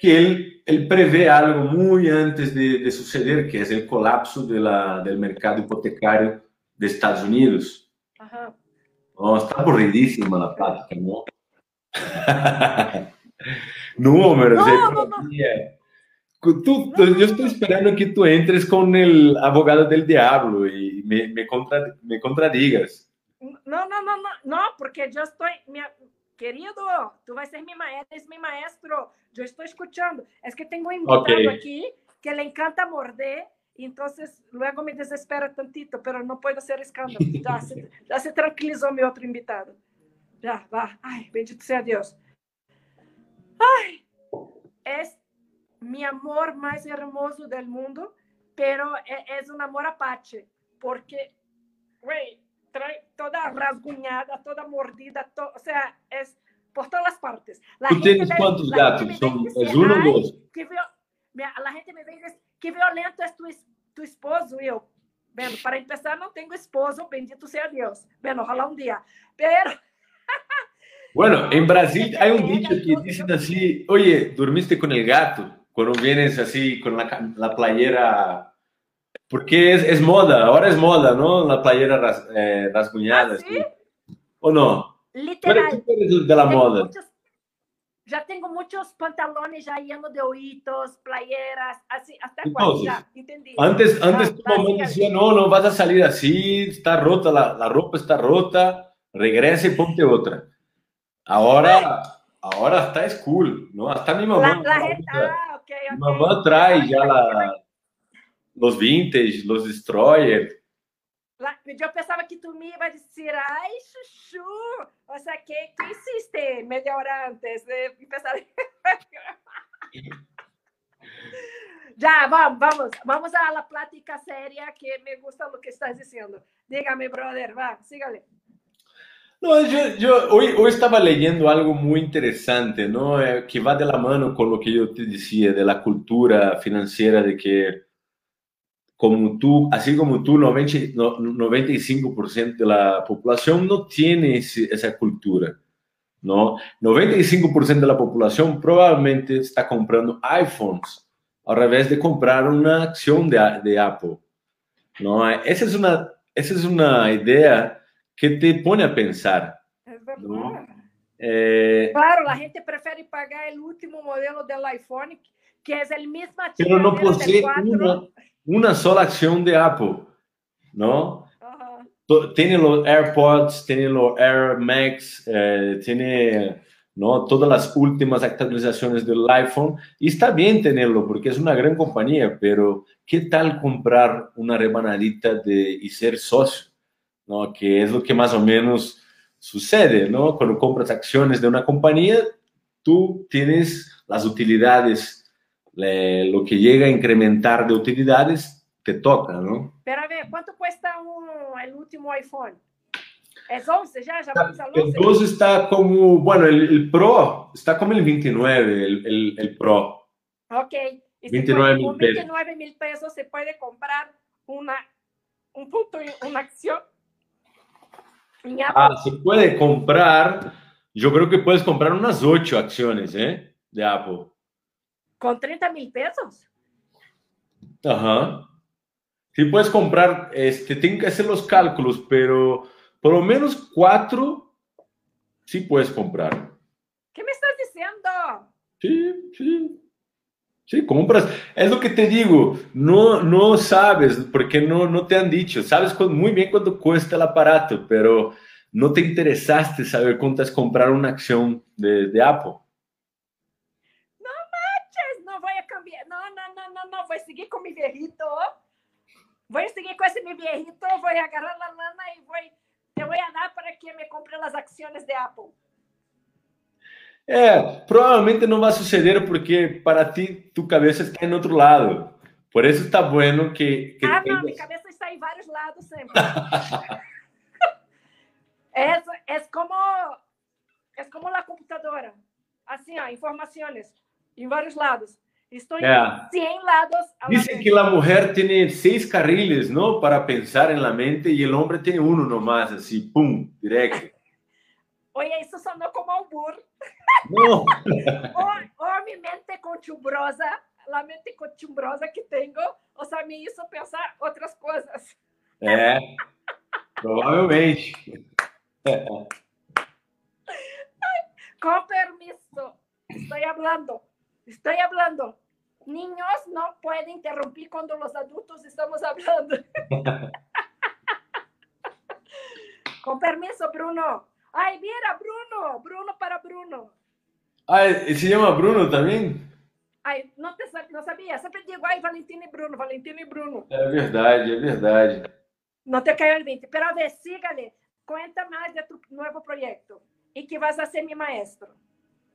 Que él, él prevé algo muy antes de, de suceder, que es el colapso de la, del mercado hipotecario de Estados Unidos. Ajá. No, está aburridísima la plática, ¿no? [laughs] No, no, no. Tú, yo estoy esperando que tú entres con el abogado del diablo y me, me, contra, me contradigas. No, no, no, no, no, porque yo estoy, mi, querido, tú vas a ser mi maestro, es mi maestro, yo estoy escuchando. Es que tengo un invitado okay. aquí que le encanta morder entonces luego me desespera tantito, pero no puedo hacer escándalo. Ya se, [laughs] ya se tranquilizó mi otro invitado. Ya, va. Ay, bendito sea Dios. Ay, es mi amor más hermoso del mundo, pero es, un amor apache, porque, güey, trae toda rasguñada, toda mordida, to, o sea, es por todas partes. La ¿Tú tienes cuántos gatos? Son, ¿Es uno o dos? La gente me dice, qué violento es tu, tu esposo. Y yo, bueno, para empezar, no tengo esposo, bendito sea Dios. Bueno, ojalá un día. Pero... [laughs] Bueno, en Brasil hay un dicho que dicen así, oye, dormiste con el gato cuando vienes así con la, la playera, porque es, es, moda, ahora es moda, ¿no? La playera ras, eh, rasguñada. ¿Ah, sí? ¿O no? Literal. ¿Tú eres de la moda? Muchos, ya tengo muchos pantalones ya llenos de ojitos, playeras, así, hasta cuando ya, entendí. Antes, antes tu mamá decía, no, no vas a salir así, está rota, la, la ropa está rota, regresa y ponte otra. Ahora, ahora está es cool, ¿no? Hasta mi mamá. La, la gente, ah, okay, okay. Mi mamá trae ya la, los vintage, los destroyer. Yo pensaba que tú me ibas a decir, ay, chuchu, o sea, ¿qué, qué hiciste media hora antes de empezar? ya, vamos, vamos, vamos a la plática seria que me gusta lo que estás diciendo. Dígame, brother, va, sígale. No, yo, yo hoy, hoy estaba leyendo algo muy interesante, ¿no? Eh, que va de la mano con lo que yo te decía de la cultura financiera, de que como tú, así como tú, 90, 95% de la población no tiene esa cultura, ¿no? 95% de la población probablemente está comprando iPhones al revés de comprar una acción de, de Apple, ¿no? Esa es, una, esa es una idea que te pone a pensar, ¿no? Eh, claro, la gente prefiere pagar el último modelo del iPhone, que es el mismo Pero no posee una una sola acción de Apple, ¿no? Tiene los AirPods, tiene los Air Max, eh, tiene ¿no? todas las últimas actualizaciones del iPhone y está bien tenerlo porque es una gran compañía, pero ¿qué tal comprar una rebanadita de, y ser socio? ¿no? Que es lo que más o menos sucede, ¿no? Cuando compras acciones de una compañía, tú tienes las utilidades lo que llega a incrementar de utilidades te toca, ¿no? Pero a ver, ¿cuánto cuesta un, el último iPhone? ¿Es 11 ya? ¿Ya vamos al 11? El 12 está como, bueno, el, el, Pro está como el 29, el, el, el Pro. Ok. Y 29 mil pesos. 29 mil pesos se puede comprar una, un punto, una acción. Ah, se puede comprar, yo creo que puedes comprar unas 8 acciones, ¿eh? De Apple con 30 mil pesos. Ajá. Sí puedes comprar, este, tengo que hacer los cálculos, pero por lo menos cuatro sí puedes comprar. ¿Qué me estás diciendo? Sí, sí. Sí, compras. Es lo que te digo. No, no sabes, porque no, no te han dicho. Sabes muy bien cuánto cuesta el aparato, pero no te interesaste saber cuánto es comprar una acción de, de Apple. Seguir con mi viejito. Voy a seguir con ese mi viejito, voy a agarrar la lana y voy, te voy a dar para que me compre las acciones de Apple. É, provavelmente não vai suceder porque para ti tu cabeça está em outro lado. Por isso está bueno que. que ah, não, minha cabeça está em vários lados sempre. [laughs] é, é como é como a computadora. Assim, ó, informações em vários lados. Estoy yeah. en 100 lados. Dicen la que la mujer tiene seis carriles, ¿no? Para pensar en la mente y el hombre tiene uno nomás, así, pum, directo. [laughs] Oye, eso sonó como albur. No. o, [laughs] o mi mente conchumbrosa, la mente conchumbrosa que tengo, o sea, me hizo pensar otras cosas. É, provavelmente. [laughs] Con permiso, estoy hablando, estoy hablando. Niños no pueden interrumpir cuando los adultos estamos hablando. [laughs] Con permiso, Bruno. Ay, mira, Bruno, Bruno para Bruno. Ah, ¿se llama Bruno también? Ay, não, te, não sabia. Sempre digo, ai, Valentina e Bruno, Valentina e Bruno. É verdade, é verdade. Não te caiu el 20. Pero a ver, sígale. Cuenta más de tu nuevo proyecto y que vas a ser mi maestro.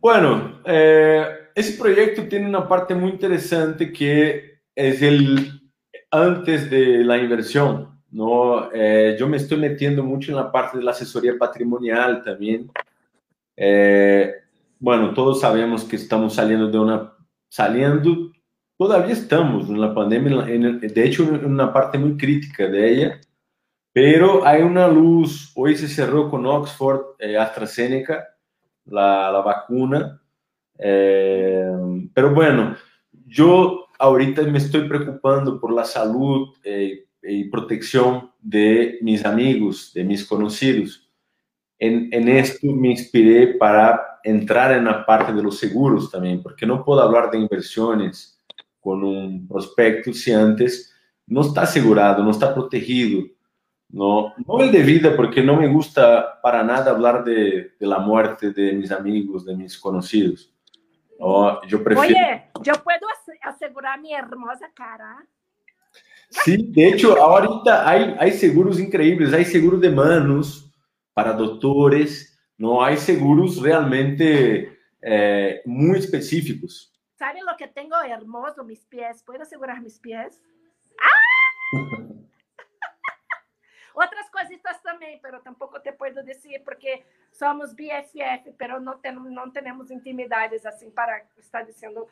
Bueno, eh, ese proyecto tiene una parte muy interesante que es el antes de la inversión. ¿no? Eh, yo me estoy metiendo mucho en la parte de la asesoría patrimonial también. Eh, bueno, todos sabemos que estamos saliendo de una saliendo, todavía estamos en la pandemia, de hecho, en una parte muy crítica de ella, pero hay una luz, hoy se cerró con Oxford, eh, AstraZeneca, la, vacuna, eh, pero bueno, yo ahorita me estoy preocupando por la salud eh, y protección de mis amigos, de mis conocidos. En, en esto me inspiré para entrar en la parte de los seguros también, porque no puedo hablar de inversiones con un prospecto si antes no está asegurado, no está protegido. No, no el de vida, porque no me gusta para nada hablar de, de la muerte de mis amigos, de mis conocidos. No, yo prefiero... Oye, ¿yo puedo asegurar mi hermosa cara? Sí, de hecho, ahorita hay, hay seguros increíbles, hay seguro de manos para doctores, no hay seguros realmente eh, muy específicos. ¿Sabe lo que tengo hermoso? Mis pies. ¿Puedo asegurar mis pies? ¡Ah! [laughs] Otras cositas también, pero tampoco te puedo decir porque somos BFF, pero no, no tenemos intimidades así para estar diciendo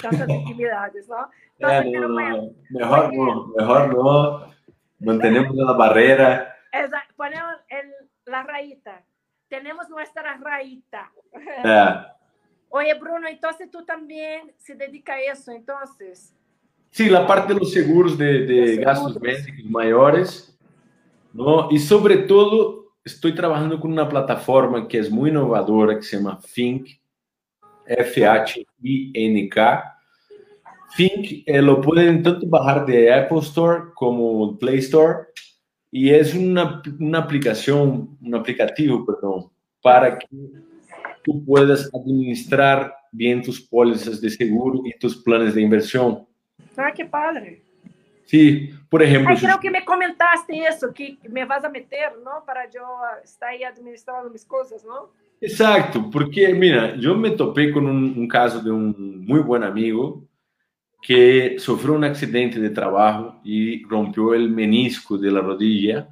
tantas [laughs] intimidades, ¿no? Entonces, eh, no, no, mejor no, mejor no. Mantenemos la barrera. Exacto, ponemos el, la rayita tenemos nuestra raíta. Oye, Bruno, entonces tú también se dedica a eso, entonces. Sí, la parte de los seguros de, de gastos médicos mayores, ¿no? Y sobre todo, estoy trabajando con una plataforma que es muy innovadora, que se llama Think, F-H-I-N-K. Think eh, lo pueden tanto bajar de Apple Store como Play Store y es una, una aplicación, un aplicativo, perdón, para que tú puedas administrar bien tus pólizas de seguro y tus planes de inversión. Ah, qué padre. Sí, por ejemplo. Ay, creo que me comentaste eso, que me vas a meter, ¿no? Para yo estar ahí administrando mis cosas, ¿no? Exacto, porque mira, yo me topé con un, un caso de un muy buen amigo que sufrió un accidente de trabajo y rompió el menisco de la rodilla.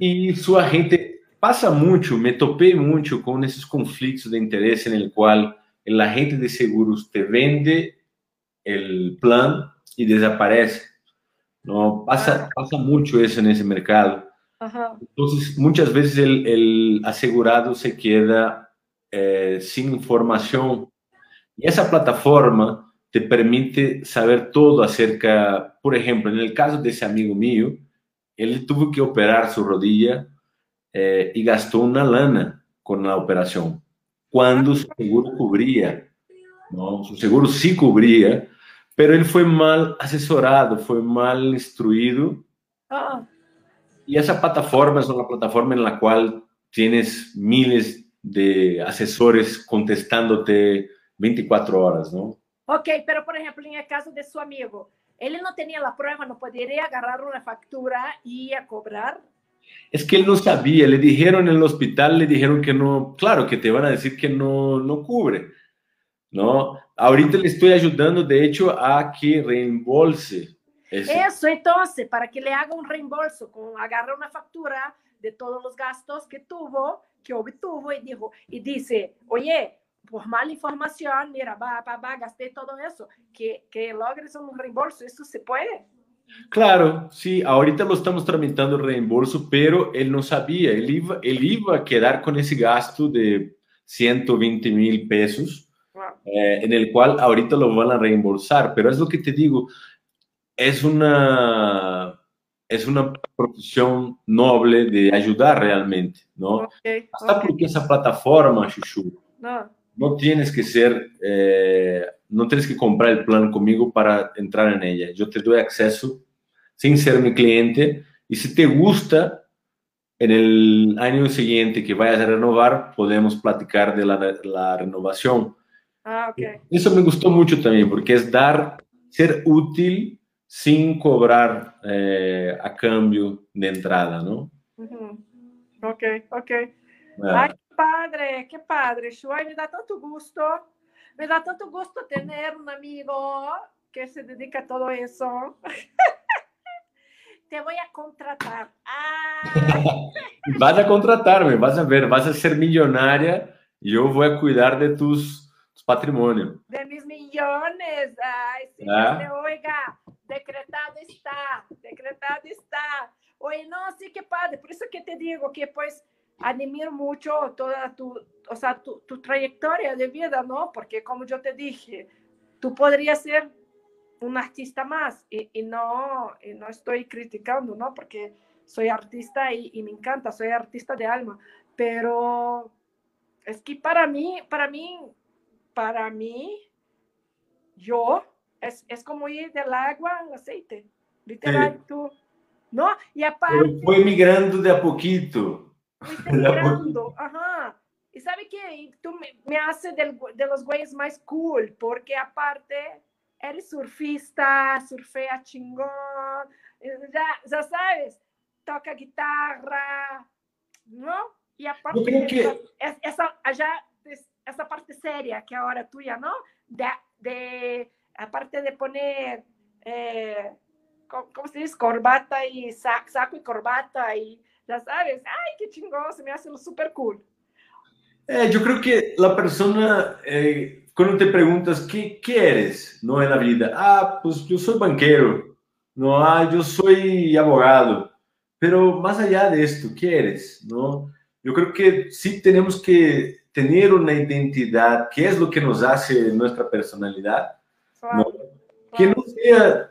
Y su agente pasa mucho, me topé mucho con esos conflictos de interés en el cual el agente de seguros te vende el plan y desaparece. No pasa, pasa mucho eso en ese mercado. Entonces, muchas veces el, el asegurado se queda eh, sin información. Y esa plataforma te permite saber todo acerca, por ejemplo, en el caso de ese amigo mío, él tuvo que operar su rodilla eh, y gastó una lana con la operación, cuando su seguro cubría, ¿no? Su seguro sí cubría, pero él fue mal asesorado, fue mal instruido. Ah. Y esa plataforma es una plataforma en la cual tienes miles de asesores contestándote 24 horas, ¿no? Ok, pero por ejemplo, en el caso de su amigo, él no tenía la prueba, no podría agarrar una factura y a cobrar. Es que él no sabía, le dijeron en el hospital, le dijeron que no, claro, que te van a decir que no, no cubre, ¿no? Ahorita le estoy ayudando, de hecho, a que reembolse. Eso, entonces, para que le haga un reembolso, con agarra una factura de todos los gastos que tuvo, que obtuvo y dijo, y dice, oye, por mala información, mira, va, va, va, gasté todo eso, que, que logres un reembolso, eso se puede. Claro, sí, ahorita lo estamos tramitando el reembolso, pero él no sabía, él iba, él iba a quedar con ese gasto de 120 mil pesos, eh, en el cual ahorita lo van a reembolsar, pero es lo que te digo, es una, es una profesión noble de ayudar realmente, ¿no? Hasta porque esa plataforma, Chuchu, no. no tienes que ser, eh, no tienes que comprar el plan conmigo para entrar en ella. Yo te doy acceso sin ser mi cliente y si te gusta, en el año siguiente que vayas a renovar, podemos platicar de la, la renovación. Ah, okay. Eso me gustó mucho también porque es dar, ser útil sin cobrar eh, a cambio de entrada, ¿no? Ok, ok. Ah. Ay, qué padre, qué padre, Shuai, me da tanto gusto, me da tanto gusto tener un amigo que se dedica a todo eso. [laughs] Te voy a contratar. Ah. [laughs] vas a contratarme, vas a ver, vas a ser millonaria yo voy a cuidar de tus, patrimonios. De mis millones. Ay, sí, ah. oiga, decretado está, decretado está. Oye, no, sí que padre, por eso que te digo que pues admiro mucho toda tu, o sea, tu, tu trayectoria de vida, ¿no? Porque como yo te dije, tú podrías ser un artista más y, y no, y no estoy criticando, ¿no? Porque soy artista y, y, me encanta, soy artista de alma, pero es que para mí, para mí, para mí, yo es, es como ir del agua al aceite, literal, tú, ¿no? Y aparte... fue migrando de a poquito. [laughs] migrando, ajá. Y sabe que tú me, me haces de los güeyes más cool, porque aparte eres surfista, surfea chingón, ya, ya sabes, toca guitarra, ¿no? Y aparte, que... esa, allá, esa parte seria que ahora tuya, ¿no? De, de aparte de poner, eh, ¿cómo se dice? Corbata y saco y corbata y ya sabes, ay, qué chingón, se me hace súper cool. Eh, yo creo que la persona, eh, cuando te preguntas, ¿qué, ¿qué eres no, en la vida? Ah, pues yo soy banquero, no, ah, yo soy abogado, pero más allá de esto, ¿qué eres? ¿No? Yo creo que sí tenemos que tener una identidad, ¿qué es lo que nos hace nuestra personalidad? Que no sea,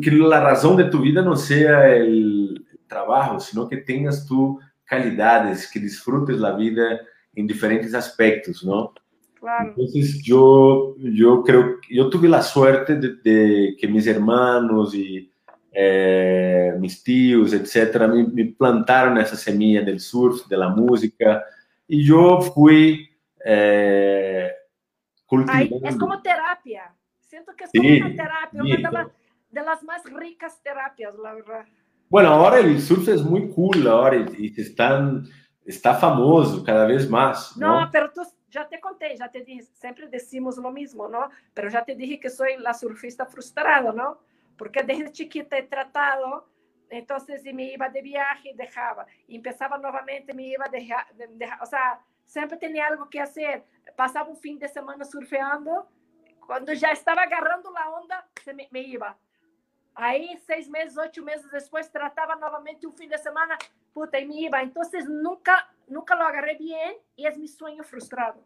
que la razón de tu vida no sea el trabajo, sino que tengas tú calidades, que disfrutes la vida en diferentes aspectos, ¿no? Claro. Entonces yo, yo creo, yo tuve la suerte de, que mis hermanos y eh, mis tíos, etcétera, me, plantaron esa semilla del surf, de la música, y yo fui eh, cultivando. es como terapia. Siento que es como una terapia, una de, las más ricas terapias, la verdad. Bueno, ahora el surf es muy cool ahora y, están, está famoso cada vez más. ¿no? no, pero tú ya te conté, ya te dije, siempre decimos lo mismo, ¿no? Pero ya te dije que soy la surfista frustrada, ¿no? Porque desde chiquita he tratado, entonces y me iba de viaje dejaba, y empezaba nuevamente, me iba a dejar, o sea, siempre tenía algo que hacer. Pasaba un fin de semana surfeando cuando ya estaba agarrando la onda, se me, me, iba. Ahí, seis meses, ocho meses después, trataba nuevamente un fin de semana, puta, y me iba. Entonces, nunca, nunca lo agarré bien y es mi sueño frustrado.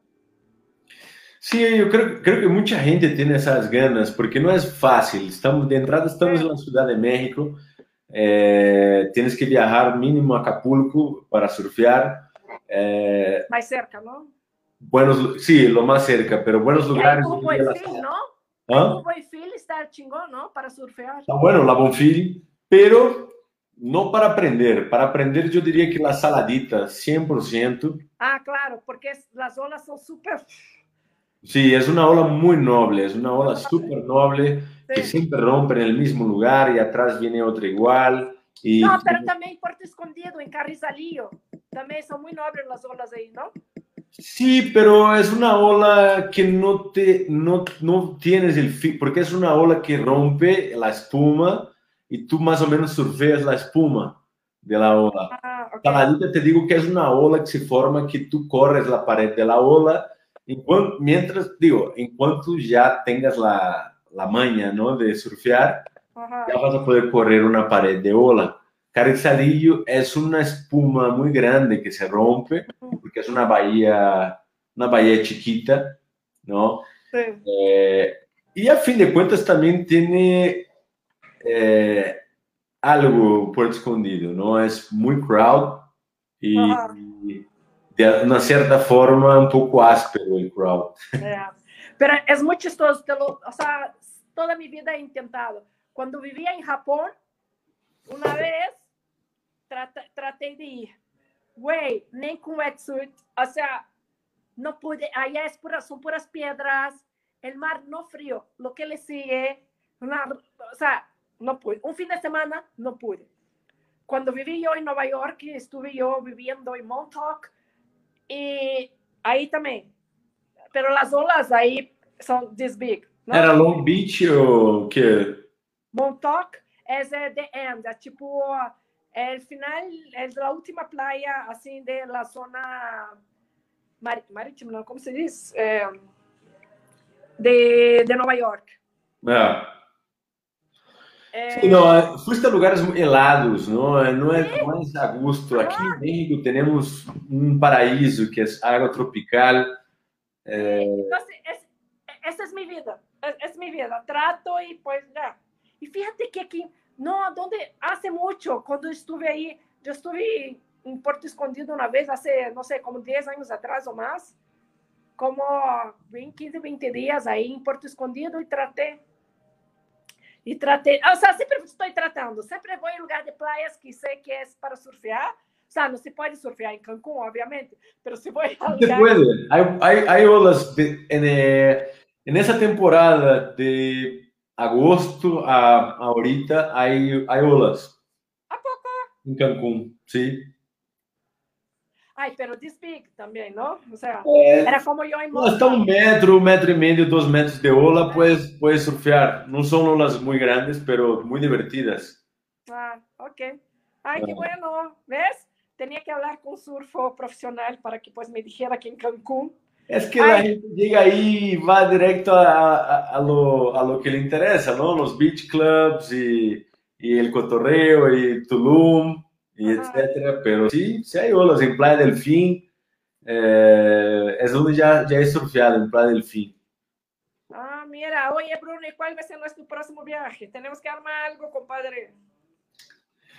Sí, yo creo, creo que mucha gente tiene esas ganas, porque no es fácil. Estamos, de entrada, estamos en la Ciudad de México. Eh, tienes que viajar mínimo a Acapulco para surfear. Eh, Más cerca, ¿no? buenos, sí, lo más cerca, pero buenos lugares. Como Bonfil, ¿no? ¿Ah? Bonfil está chingón, ¿no? Para surfear. Está bueno, la Bonfil, pero no para aprender. Para aprender yo diría que la saladita, 100%. Ah, claro, porque las olas son súper... Sí, es una ola muy noble, es una ola súper noble que siempre rompe en el mismo lugar y atrás viene otra igual. Y... No, pero también Puerto Escondido, en Carrizalillo, también son muy nobles las olas ahí, ¿no? Sí, pero es una ola que no te no, no tienes el fin, porque es una ola que rompe la espuma y tú más o menos surfeas la espuma de la ola. Ah, okay. te digo que es una ola que se forma que tú corres la pared de la ola mientras, digo, en cuanto ya tengas la, la maña, ¿no? De surfear, ya vas a poder correr una pared de ola. Carrizalillo es una espuma muy grande que se rompe porque es una bahía, una bahía chiquita, ¿no? Eh, y a fin de cuentas también tiene eh, algo por escondido, ¿no? Es muy crowd y, de una cierta forma un poco áspero el crowd. Pero es muy chistoso, o sea, toda mi vida he intentado. Cuando vivía en Japón, una vez traté de ir. Güey, nem con wetsuit, o sea, no pude, allá es pura, son puras piedras, el mar no frío, lo que le sigue, una, o sea, no pude. Un fin de semana no pude. Cuando viví yo en Nueva York, estuve yo viviendo en Montauk, y ahí también. Pero las olas ahí son this big. ¿no? ¿Era Long Beach o qué? Montauk es the end, es tipo el final, es la última playa así de la zona marítima, ¿no? ¿cómo se dice? Eh, de, de, Nueva York. Ah. Eh, no, fuiste a lugares helados, ¿no? No es, sí. no es a gusto. Aquí en México tenemos un paraíso que es agua tropical. Eh... Entonces, es, esa es mi vida, es, es mi vida. Trato y pues ya. Y fíjate que aquí, no, donde hace mucho, cuando estuve ahí, yo estuve en Puerto Escondido una vez, hace, no sé, como 10 años atrás o más, como 20, 15, 20 días ahí en Puerto Escondido y traté. Y traté, o sea, siempre estoy tratando, siempre voy a lugar de playas que sé que es para surfear. O sea, no se puede surfear en Cancún, obviamente, pero se voy a lugar... Se puede. Hay, hay, hay olas de, en, eh, en esa temporada de agosto a, ahorita hay, hay olas. ¿A poco? En Cancún, sí. Ay, pero this big también, ¿no? O sea, é, era como yo en Hasta un metro, un metro y medio, dos metros de ola puedes, puedes surfear. No son olas muy grandes, pero muy divertidas. Ah, ok. Ay, qué ah. bueno. ¿Ves? Tenía que hablar con un surfo profesional para que pues me dijera que en Cancún Es que Ay. la gente llega ahí y va directo a, a, a, lo, a, lo, que le interesa, ¿no? Los beach clubs y, y el cotorreo y Tulum y etcétera. Pero sí, sí hay olas en Playa del Fin. Eh, es donde ya, ya he surfeado, en Playa del Fin. Ah, mira, oye Bruno, ¿y cuál va a ser nuestro próximo viaje? Tenemos que armar algo, compadre.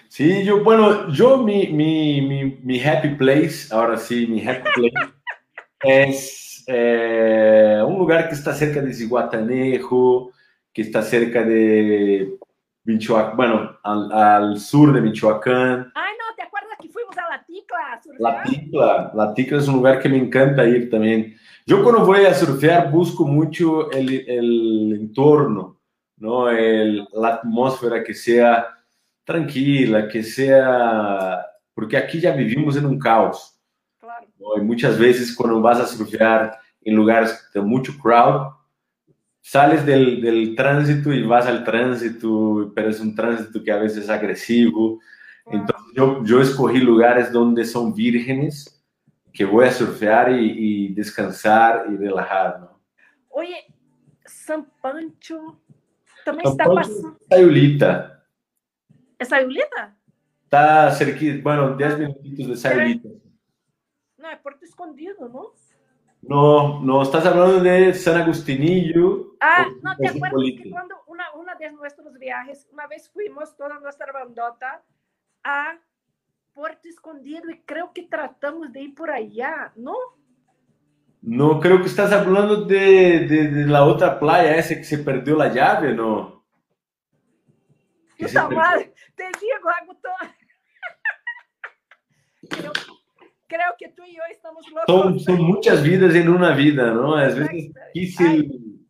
Sí, yo, bueno, yo mi, mi, mi, mi happy place, ahora sí, mi happy place [laughs] es eh, un lugar que está cerca de Ziguatanejo, que está cerca de Michoacán, bueno, al, al, sur de Michoacán. Ay, no, ¿te acuerdas que fuimos a La Ticla? La Ticla, La Ticla es un lugar que me encanta ir también. Yo cuando voy a surfear busco mucho el, el entorno, ¿no? El, la atmósfera que sea tranquila, que sea... Porque aquí ya vivimos en un caos. Y muchas veces cuando vas a surfear en lugares de mucho crowd, sales del, del, tránsito y vas al tránsito, pero es un tránsito que a veces es agresivo. Entonces yo, yo escogí lugares donde son vírgenes, que voy a surfear y, y descansar y relajar, ¿no? Oye, San Pancho también San está pasando. Sayulita. ¿Es Sayulita? Está cerquita, bueno, 10 minutitos de Sayulita. No, es Puerto Escondido, ¿no? No, no, estás hablando de San Agustinillo. Ah, no, ¿te acuerdas que cuando una, una de nuestros viajes, una vez fuimos toda nuestra bandota a Puerto Escondido y creo que tratamos de ir por allá, ¿no? No, creo que estás hablando de, de, de la otra playa, ese que se perdió la llave, ¿no? Puta madre, te digo, hago todo. creo que tú y yo estamos locos. Son, son muchas vidas en una vida, ¿no? Es difícil,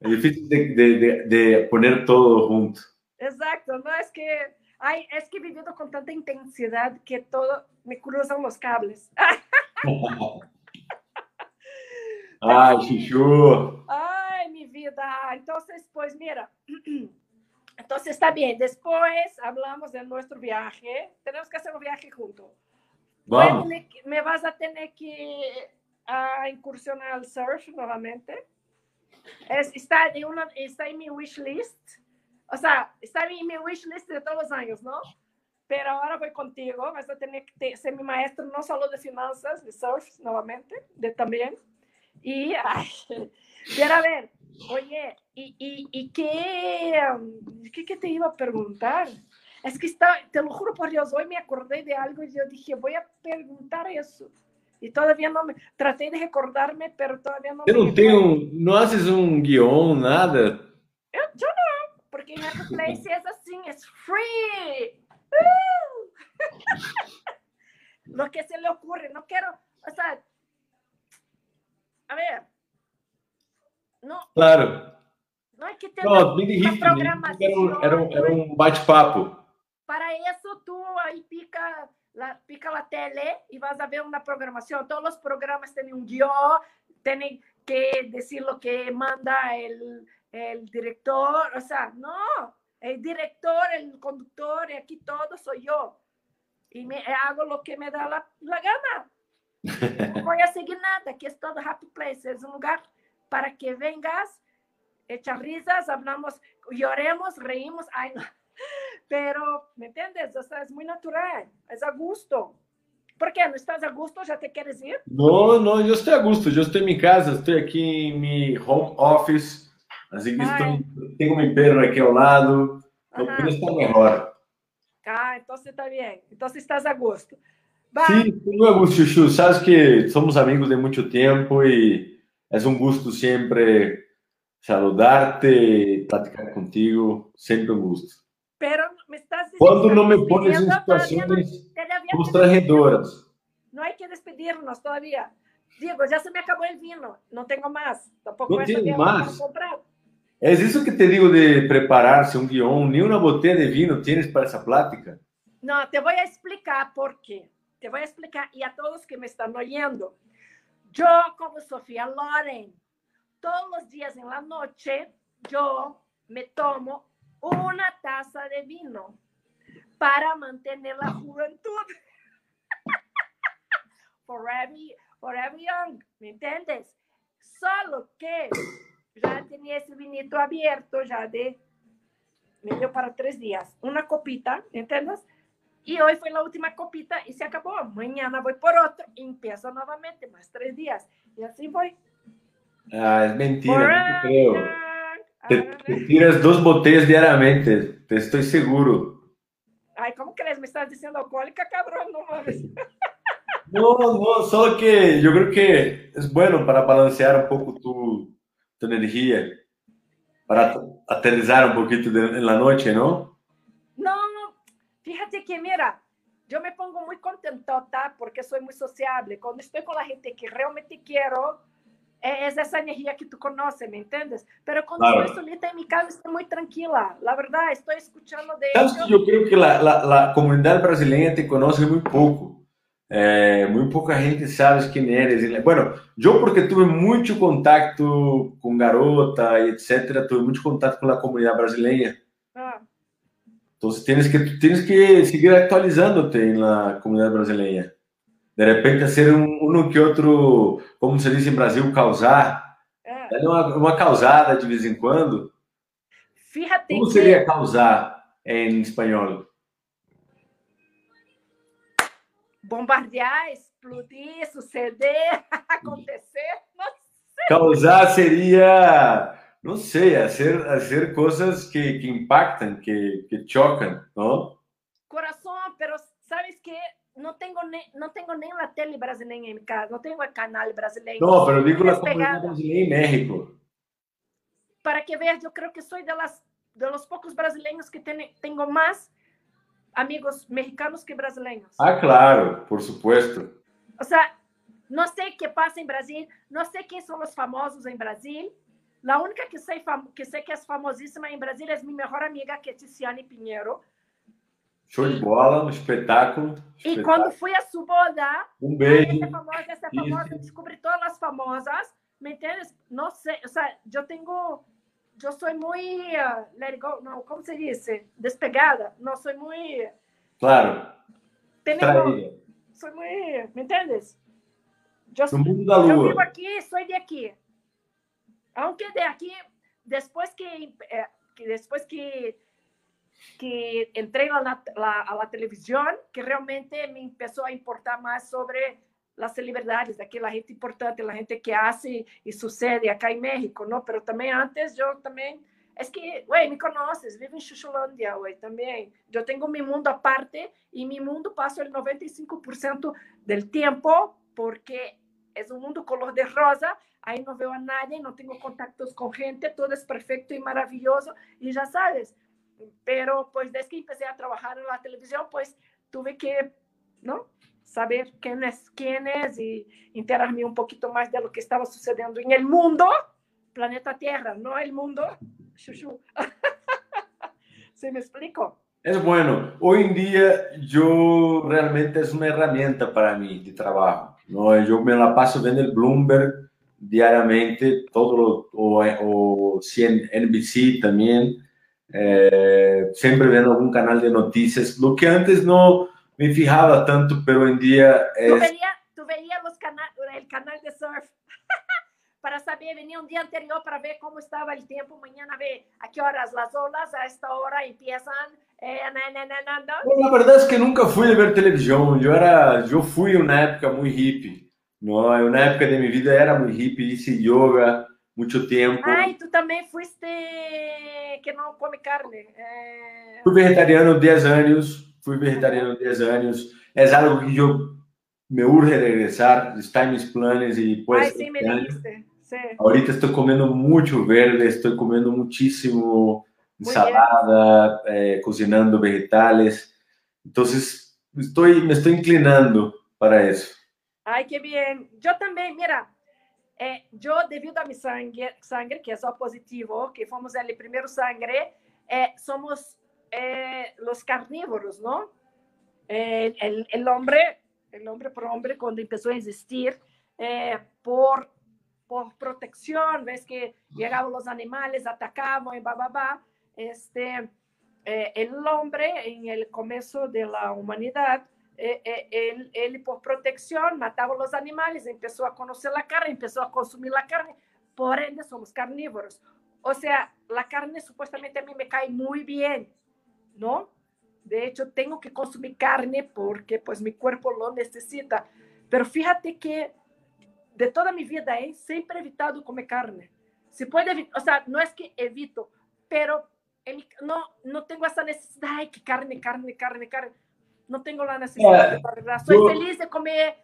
es difícil de, de, de, poner todo junto. Exacto, no es que, ay, es que he vivido con tanta intensidad que todo me cruzan los cables. [laughs] ay, Chuchu. Ay, mi vida. Entonces, pues mira. [clears throat] Entonces está bien, después hablamos de nuestro viaje. Tenemos que hacer un viaje juntos. Vamos. Me vas a tener que a incursionar al surf nuevamente. Es, está, de una, está en mi wish list. O sea, está en mi wish list de todos los años, ¿no? Pero ahora voy contigo. Vas a tener que ser mi maestro no solo de finanzas, de surf nuevamente, de también. Y, ay, [laughs] a ver, oye, ¿y, y, y qué, um, qué, qué, te iba a preguntar? Es que está, te lo juro por Dios, hoy me acordé de algo y yo dije, voy a preguntar eso. Y todavía no me, traté de recordarme, pero todavía no Yo no tengo, no haces un guion, nada. Yo, yo no, porque en Happy [laughs] Place es así, es free. Uh. [laughs] lo que se le ocurre, no quiero, o sea, a ver, no. Claro. No hay que tener no, una programación. Era, un, era un bate-papo. Para eso tú ahí pica la, pica la tele y vas a ver una programación. Todos los programas tienen un guion, tienen que decir lo que manda el, el director. O sea, no, el director, el conductor, y aquí todo soy yo. Y me hago lo que me da la, la gana. [laughs] No voy a seguir nada, aquí es todo Happy Place, es un lugar para que vengas, echar risas, hablamos, lloremos, reímos, ay no. [laughs] Pero, ¿me entiendes? O sea, es muy natural, es a gusto. ¿Por qué? ¿No estás a gusto? ¿Ya te quieres ir? No, no, yo estoy a gusto, yo estoy en mi casa, estoy aquí en mi home office, así que estoy, tengo mi perro aquí al lado, lo está mejor. Ah, entonces está bien, entonces estás a gusto. Sí, muy a gusto, Chuchu. Sabes que somos amigos de mucho tiempo y es un gusto siempre saludarte, platicar contigo, siempre un gusto. Pero me estás Cuando no me pones en situaciones constrangedoras. No hay que despedirnos todavía. Diego, ya se me acabó el vino, no tengo más. Tampoco no tienes más. Es eso que te digo de prepararse un guion, ni una botella de vino tienes para esa plática. No, te voy a explicar por qué. Te voy a explicar y a todos que me están oyendo. Yo, como Sofía Loren, todos los días en la noche, yo me tomo una taza de vino para mantener la juventud. [laughs] forever, forever young, ¿me entiendes? Solo que ya tenía ese vinito abierto ya de medio para tres días, una copita, ¿me entiendes? Y hoy fue la última copita y se acabó. Mañana voy por otro y empiezo nuevamente, más tres días. Y así voy. Ah, es mentira, no te creo. Te, tiras dos botellas diariamente, te estoy seguro. Ay, ¿cómo crees? Me estás diciendo alcohólica, cabrón, no mames. [laughs] No, no, solo que yo creo que es bueno para balancear un poco tu, tu energía, para aterrizar un poquito de, en la noche, ¿no? No, Fíjate que, mira, yo me pongo muy contentota porque soy muy sociable. Cuando estoy con la gente que realmente quiero, e, es esa energía que tú conoces, ¿me entiendes? Pero cuando estoy solita en mi casa, estoy muy tranquila. La verdad, estoy escuchando de ellos. Yo creo que la, la, la, comunidad brasileña te conoce muy poco. Eh, muy poca gente sabe quién eres. Bueno, yo porque tuve mucho contacto con Garota y etcétera, tuve mucho contacto con la comunidad brasileña. Ah. Entonces tienes que, tienes que seguir actualizándote en la comunidad brasileña. De repente hacer un, uno que otro, como se diz em Brasil, causar. É. Uma, uma causada de vez em quando. Fíjate como seria que... causar em espanhol? Bombardear, explodir, suceder, [laughs] acontecer, não sei. Causar seria no sé, hacer, hacer cosas que, que impactan, que, que, chocan, ¿no? Corazón, pero ¿sabes qué? No tengo, ni, no tengo ni la tele brasileña en mi casa, no tengo el canal brasileño. No, pero digo la comunidad brasileña en México. Para que veas, yo creo que soy de, las, de los pocos brasileños que tiene, tengo más amigos mexicanos que brasileños. Ah, claro, por supuesto. O sea, no sé qué pasa en Brasil, no sé quiénes son los famosos en Brasil, a única que sei, que sei que é famosíssima em Brasília é minha melhor amiga, que é Tiziane Pinheiro. Show de bola, no espetáculo. E quando fui a sua boda, um beijo. Essa é famosa, essa é famosa, descobri todas as famosas, ¿me entiendes? Não sei, o sea, eu tenho, eu sou muito, uh, let go, não, como se diz? Despegada, não, sou muito... Claro, tenho, sou muito, ¿me entiendes? Yo, no yo vivo aquí, soy de aquí. Aunque de aquí, después que, eh, que después que que entrei na, la, a la televisión, que realmente me empezó a importar más sobre las celebridades, aquela gente importante, la gente que hace y sucede acá en México, ¿no? Pero también antes yo también, es que, güey, me conoces, vivo en Chuchulandia, güey, también. Yo tengo mi mundo aparte y mi mundo paso el 95% del tiempo porque es un mundo color de rosa, ahí no veo a nadie, no tengo contactos con gente, todo es perfecto y maravilloso y ya sabes, pero pues desde que empecé a trabajar en la televisión, pues tuve que, ¿no? Saber quién es quién es y enterarme un poquito más de lo que estaba sucediendo en el mundo, planeta Tierra, no el mundo. ¿Se [laughs] me explico? Es bueno. Hoy en día yo realmente es una herramienta para mí de trabajo. ¿no? Yo me la paso viendo el Bloomberg diariamente, todo lo, o, o NBC también eh, siempre viendo algún canal de noticias, lo que antes no me fijaba tanto, pero hoy en día es... Tú veías, los cana el canal de surf [laughs] para saber, venía un día anterior para ver cómo estaba el tiempo, mañana ve a qué horas las olas a esta hora empiezan. Eh, na, na, na, la verdad es que nunca fui ver televisión, yo, era, yo fui una época muy hippie, ¿no? Una época de mi vida era muy hippie, hice yoga, mucho tiempo. Ay, tú también fuiste que no come carne. Eh... Fui vegetariano 10 años, fui vegetariano 10 años. Es algo que yo me urge regresar, está en mis planes y pues... Ay, sí, me dijiste. Sí. Ahorita estoy comiendo mucho verde, estoy comiendo muchísimo ensalada, eh, cocinando vegetales. Entonces, estoy, me estoy inclinando para eso. Ay, qué bien. Yo también, mira, é, eu, devido a mi sangue, sangue, que é só positivo, que fomos el primeiro sangue, é, somos é, los carnívoros, não? É, el, el hombre, el hombre por hombre, quando começou a existir, é, por, por protección, ves que llegaban los animales, atacaban y bababá, este, eh, el hombre en el comienzo de la humanidad ele, ele, por proteção, matava os animais, começou a conhecer a carne, começou a consumir a carne, por ende somos carnívoros. O sea, a carne supuestamente a mí me cae muy bien, ¿no? De hecho, tengo que consumir carne porque pues mi cuerpo lo necesita. Pero fíjate que de toda mi vida ¿eh? siempre he evitado comer carne. Se puede o sea, no es que evito, pero no, no tengo esa necesidad, ay, que carne, carne, carne, carne no tengo la necesidad, de verdad. Soy feliz de comer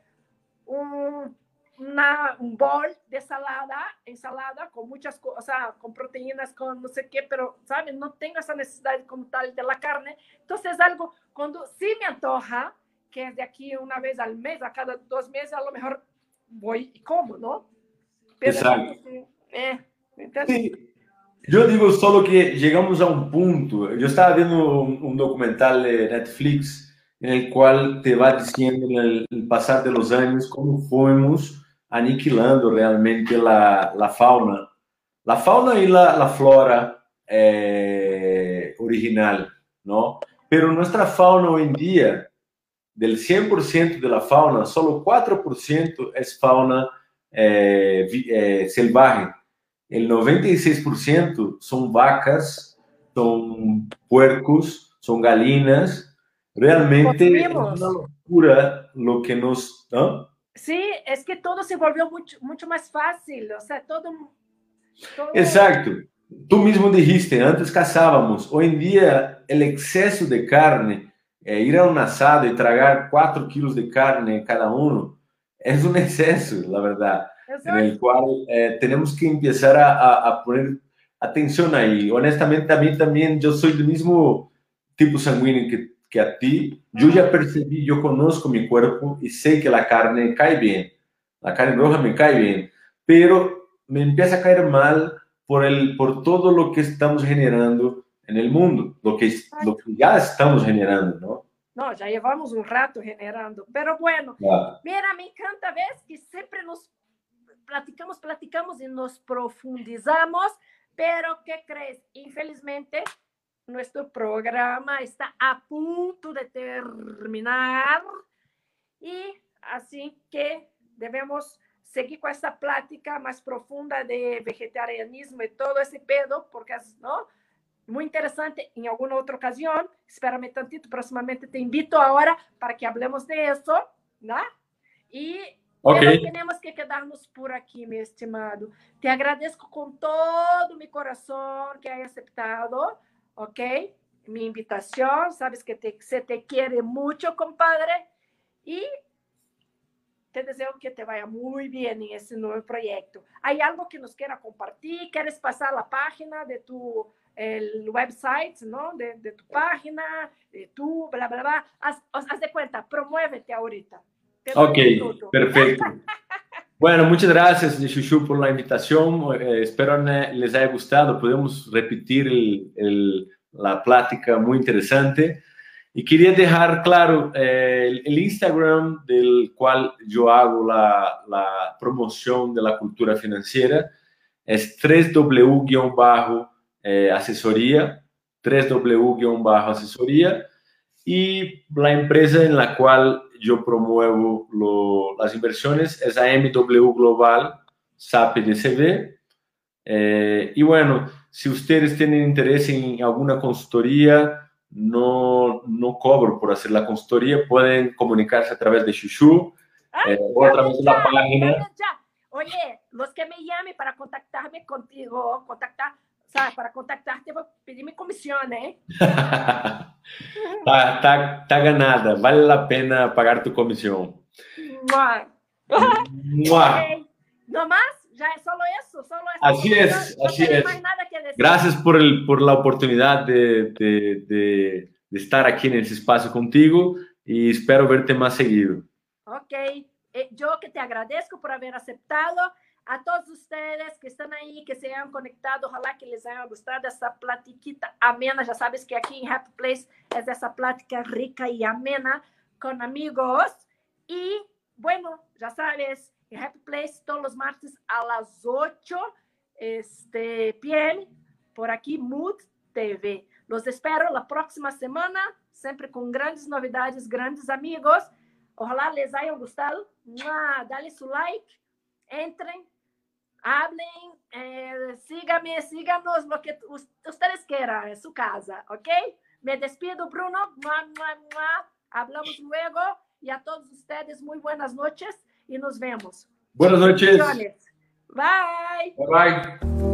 un, una, un bol de ensalada, ensalada con muchas cosas, o sea, con proteínas, con no sé qué, pero, ¿sabes? No tengo esa necesidad como tal de la carne. Entonces, algo, cuando sí me antoja, que es de aquí una vez al mes, a cada dos meses, a lo mejor voy y como, ¿no? Pero, Exacto. Eh, sí. Yo digo solo que llegamos a un punto. Yo estaba viendo un, un documental de Netflix en el cual te va diciendo en el, pasar de los años cómo fuimos aniquilando realmente la, la fauna, la fauna y la, la flora eh, original, ¿no? Pero nuestra fauna hoy en día, del 100% de la fauna, solo 4% es fauna eh, eh, salvaje. El 96% son vacas, son puercos, son galinas, Realmente es una locura lo que nos... ¿no? Sí, es que todo se volvió mucho, mucho más fácil, o sea, todo, todo... Exacto. Tú mismo dijiste, antes cazábamos, hoy en día el exceso de carne, eh, ir a un asado y tragar cuatro kilos de carne cada uno, es un exceso, la verdad, Exacto. en el cual eh, tenemos que empezar a, a, a, poner atención ahí. Honestamente, a mí también, yo soy del mismo tipo sanguíneo que que a ti, yo ya percibí, yo conozco mi cuerpo y sé que la carne cae bien, la carne roja me cae bien, pero me empieza a caer mal por, el, por todo lo que estamos generando en el mundo, lo que, lo que ya estamos generando, ¿no? No, ya llevamos un rato generando, pero bueno, claro. mira, me encanta ver que siempre nos platicamos, platicamos y nos profundizamos, pero ¿qué crees? Infelizmente, nuestro programa está a punto de terminar y así que debemos seguir con esta plática más profunda de vegetarianismo y todo ese pedo, porque es ¿no? muy interesante en alguna otra ocasión. Espérame tantito, próximamente te invito ahora para que hablemos de eso, ¿no? Y tenemos que quedarnos por aquí, mi estimado. Te agradezco con todo mi corazón que hayas aceptado, ¿ok? Mi invitación, sabes que te, se te quiere mucho, compadre. Y te deseo que te vaya muy bien en ese nuevo proyecto. ¿Hay algo que nos quiera compartir? ¿Quieres pasar la página de tu el website, ¿no? De, de tu página, de tu, bla, bla, bla. Haz, haz de cuenta, promuévete ahorita. ok, perfecto. [laughs] Bueno, muchas gracias, Chuchu, por la invitación. Eh, espero les haya gustado. Podemos repetir el, el, la plática muy interesante. Y quería dejar claro eh, el, Instagram del cual yo hago la, la promoción de la cultura financiera es 3W-asesoría, 3W-asesoría y la empresa en la cual yo promuevo lo, las inversiones es AMW Global SAP DCB. Eh, y bueno, si ustedes tienen interés en alguna consultoría, no, no cobro por hacer la consultoría, pueden comunicarse a través de Chuchu eh, o a través de la página. Oye, los que me llamen para contactarme contigo, contactar, ¿sabes? Para contactarte, voy a pedir mi comisión, ¿eh? está, está, está, ganada, vale la pena pagar tu comisión. Mua. Mua. Okay. ¿No más? ya es solo eso, solo eso. Así es, no, así no es. Gracias por, el, por la oportunidad de, de, de, de, estar aquí en ese espacio contigo y espero verte más seguido. Ok, eh, yo que te agradezco por haber aceptado. A todos ustedes que están ahí, que se han conectado, ojalá que les haya gustado esta platiquita amena. Ya sabes que aquí en Happy Place es esa plática rica y amena con amigos. Y bueno, ya sabes, Happy Place todos los martes a las 8 este, p.m. por aquí, Mood TV. Los espero la próxima semana, siempre con grandes novedades, grandes amigos. Ojalá les haya gustado. Dale su like, entren, hablen, eh, síganme, síganos lo que ustedes quieran en su casa, ¿ok? Me despido, Bruno. Hablamos luego y a todos ustedes muy buenas noches y nos vemos. Buenas noches. Bye. Bye bye.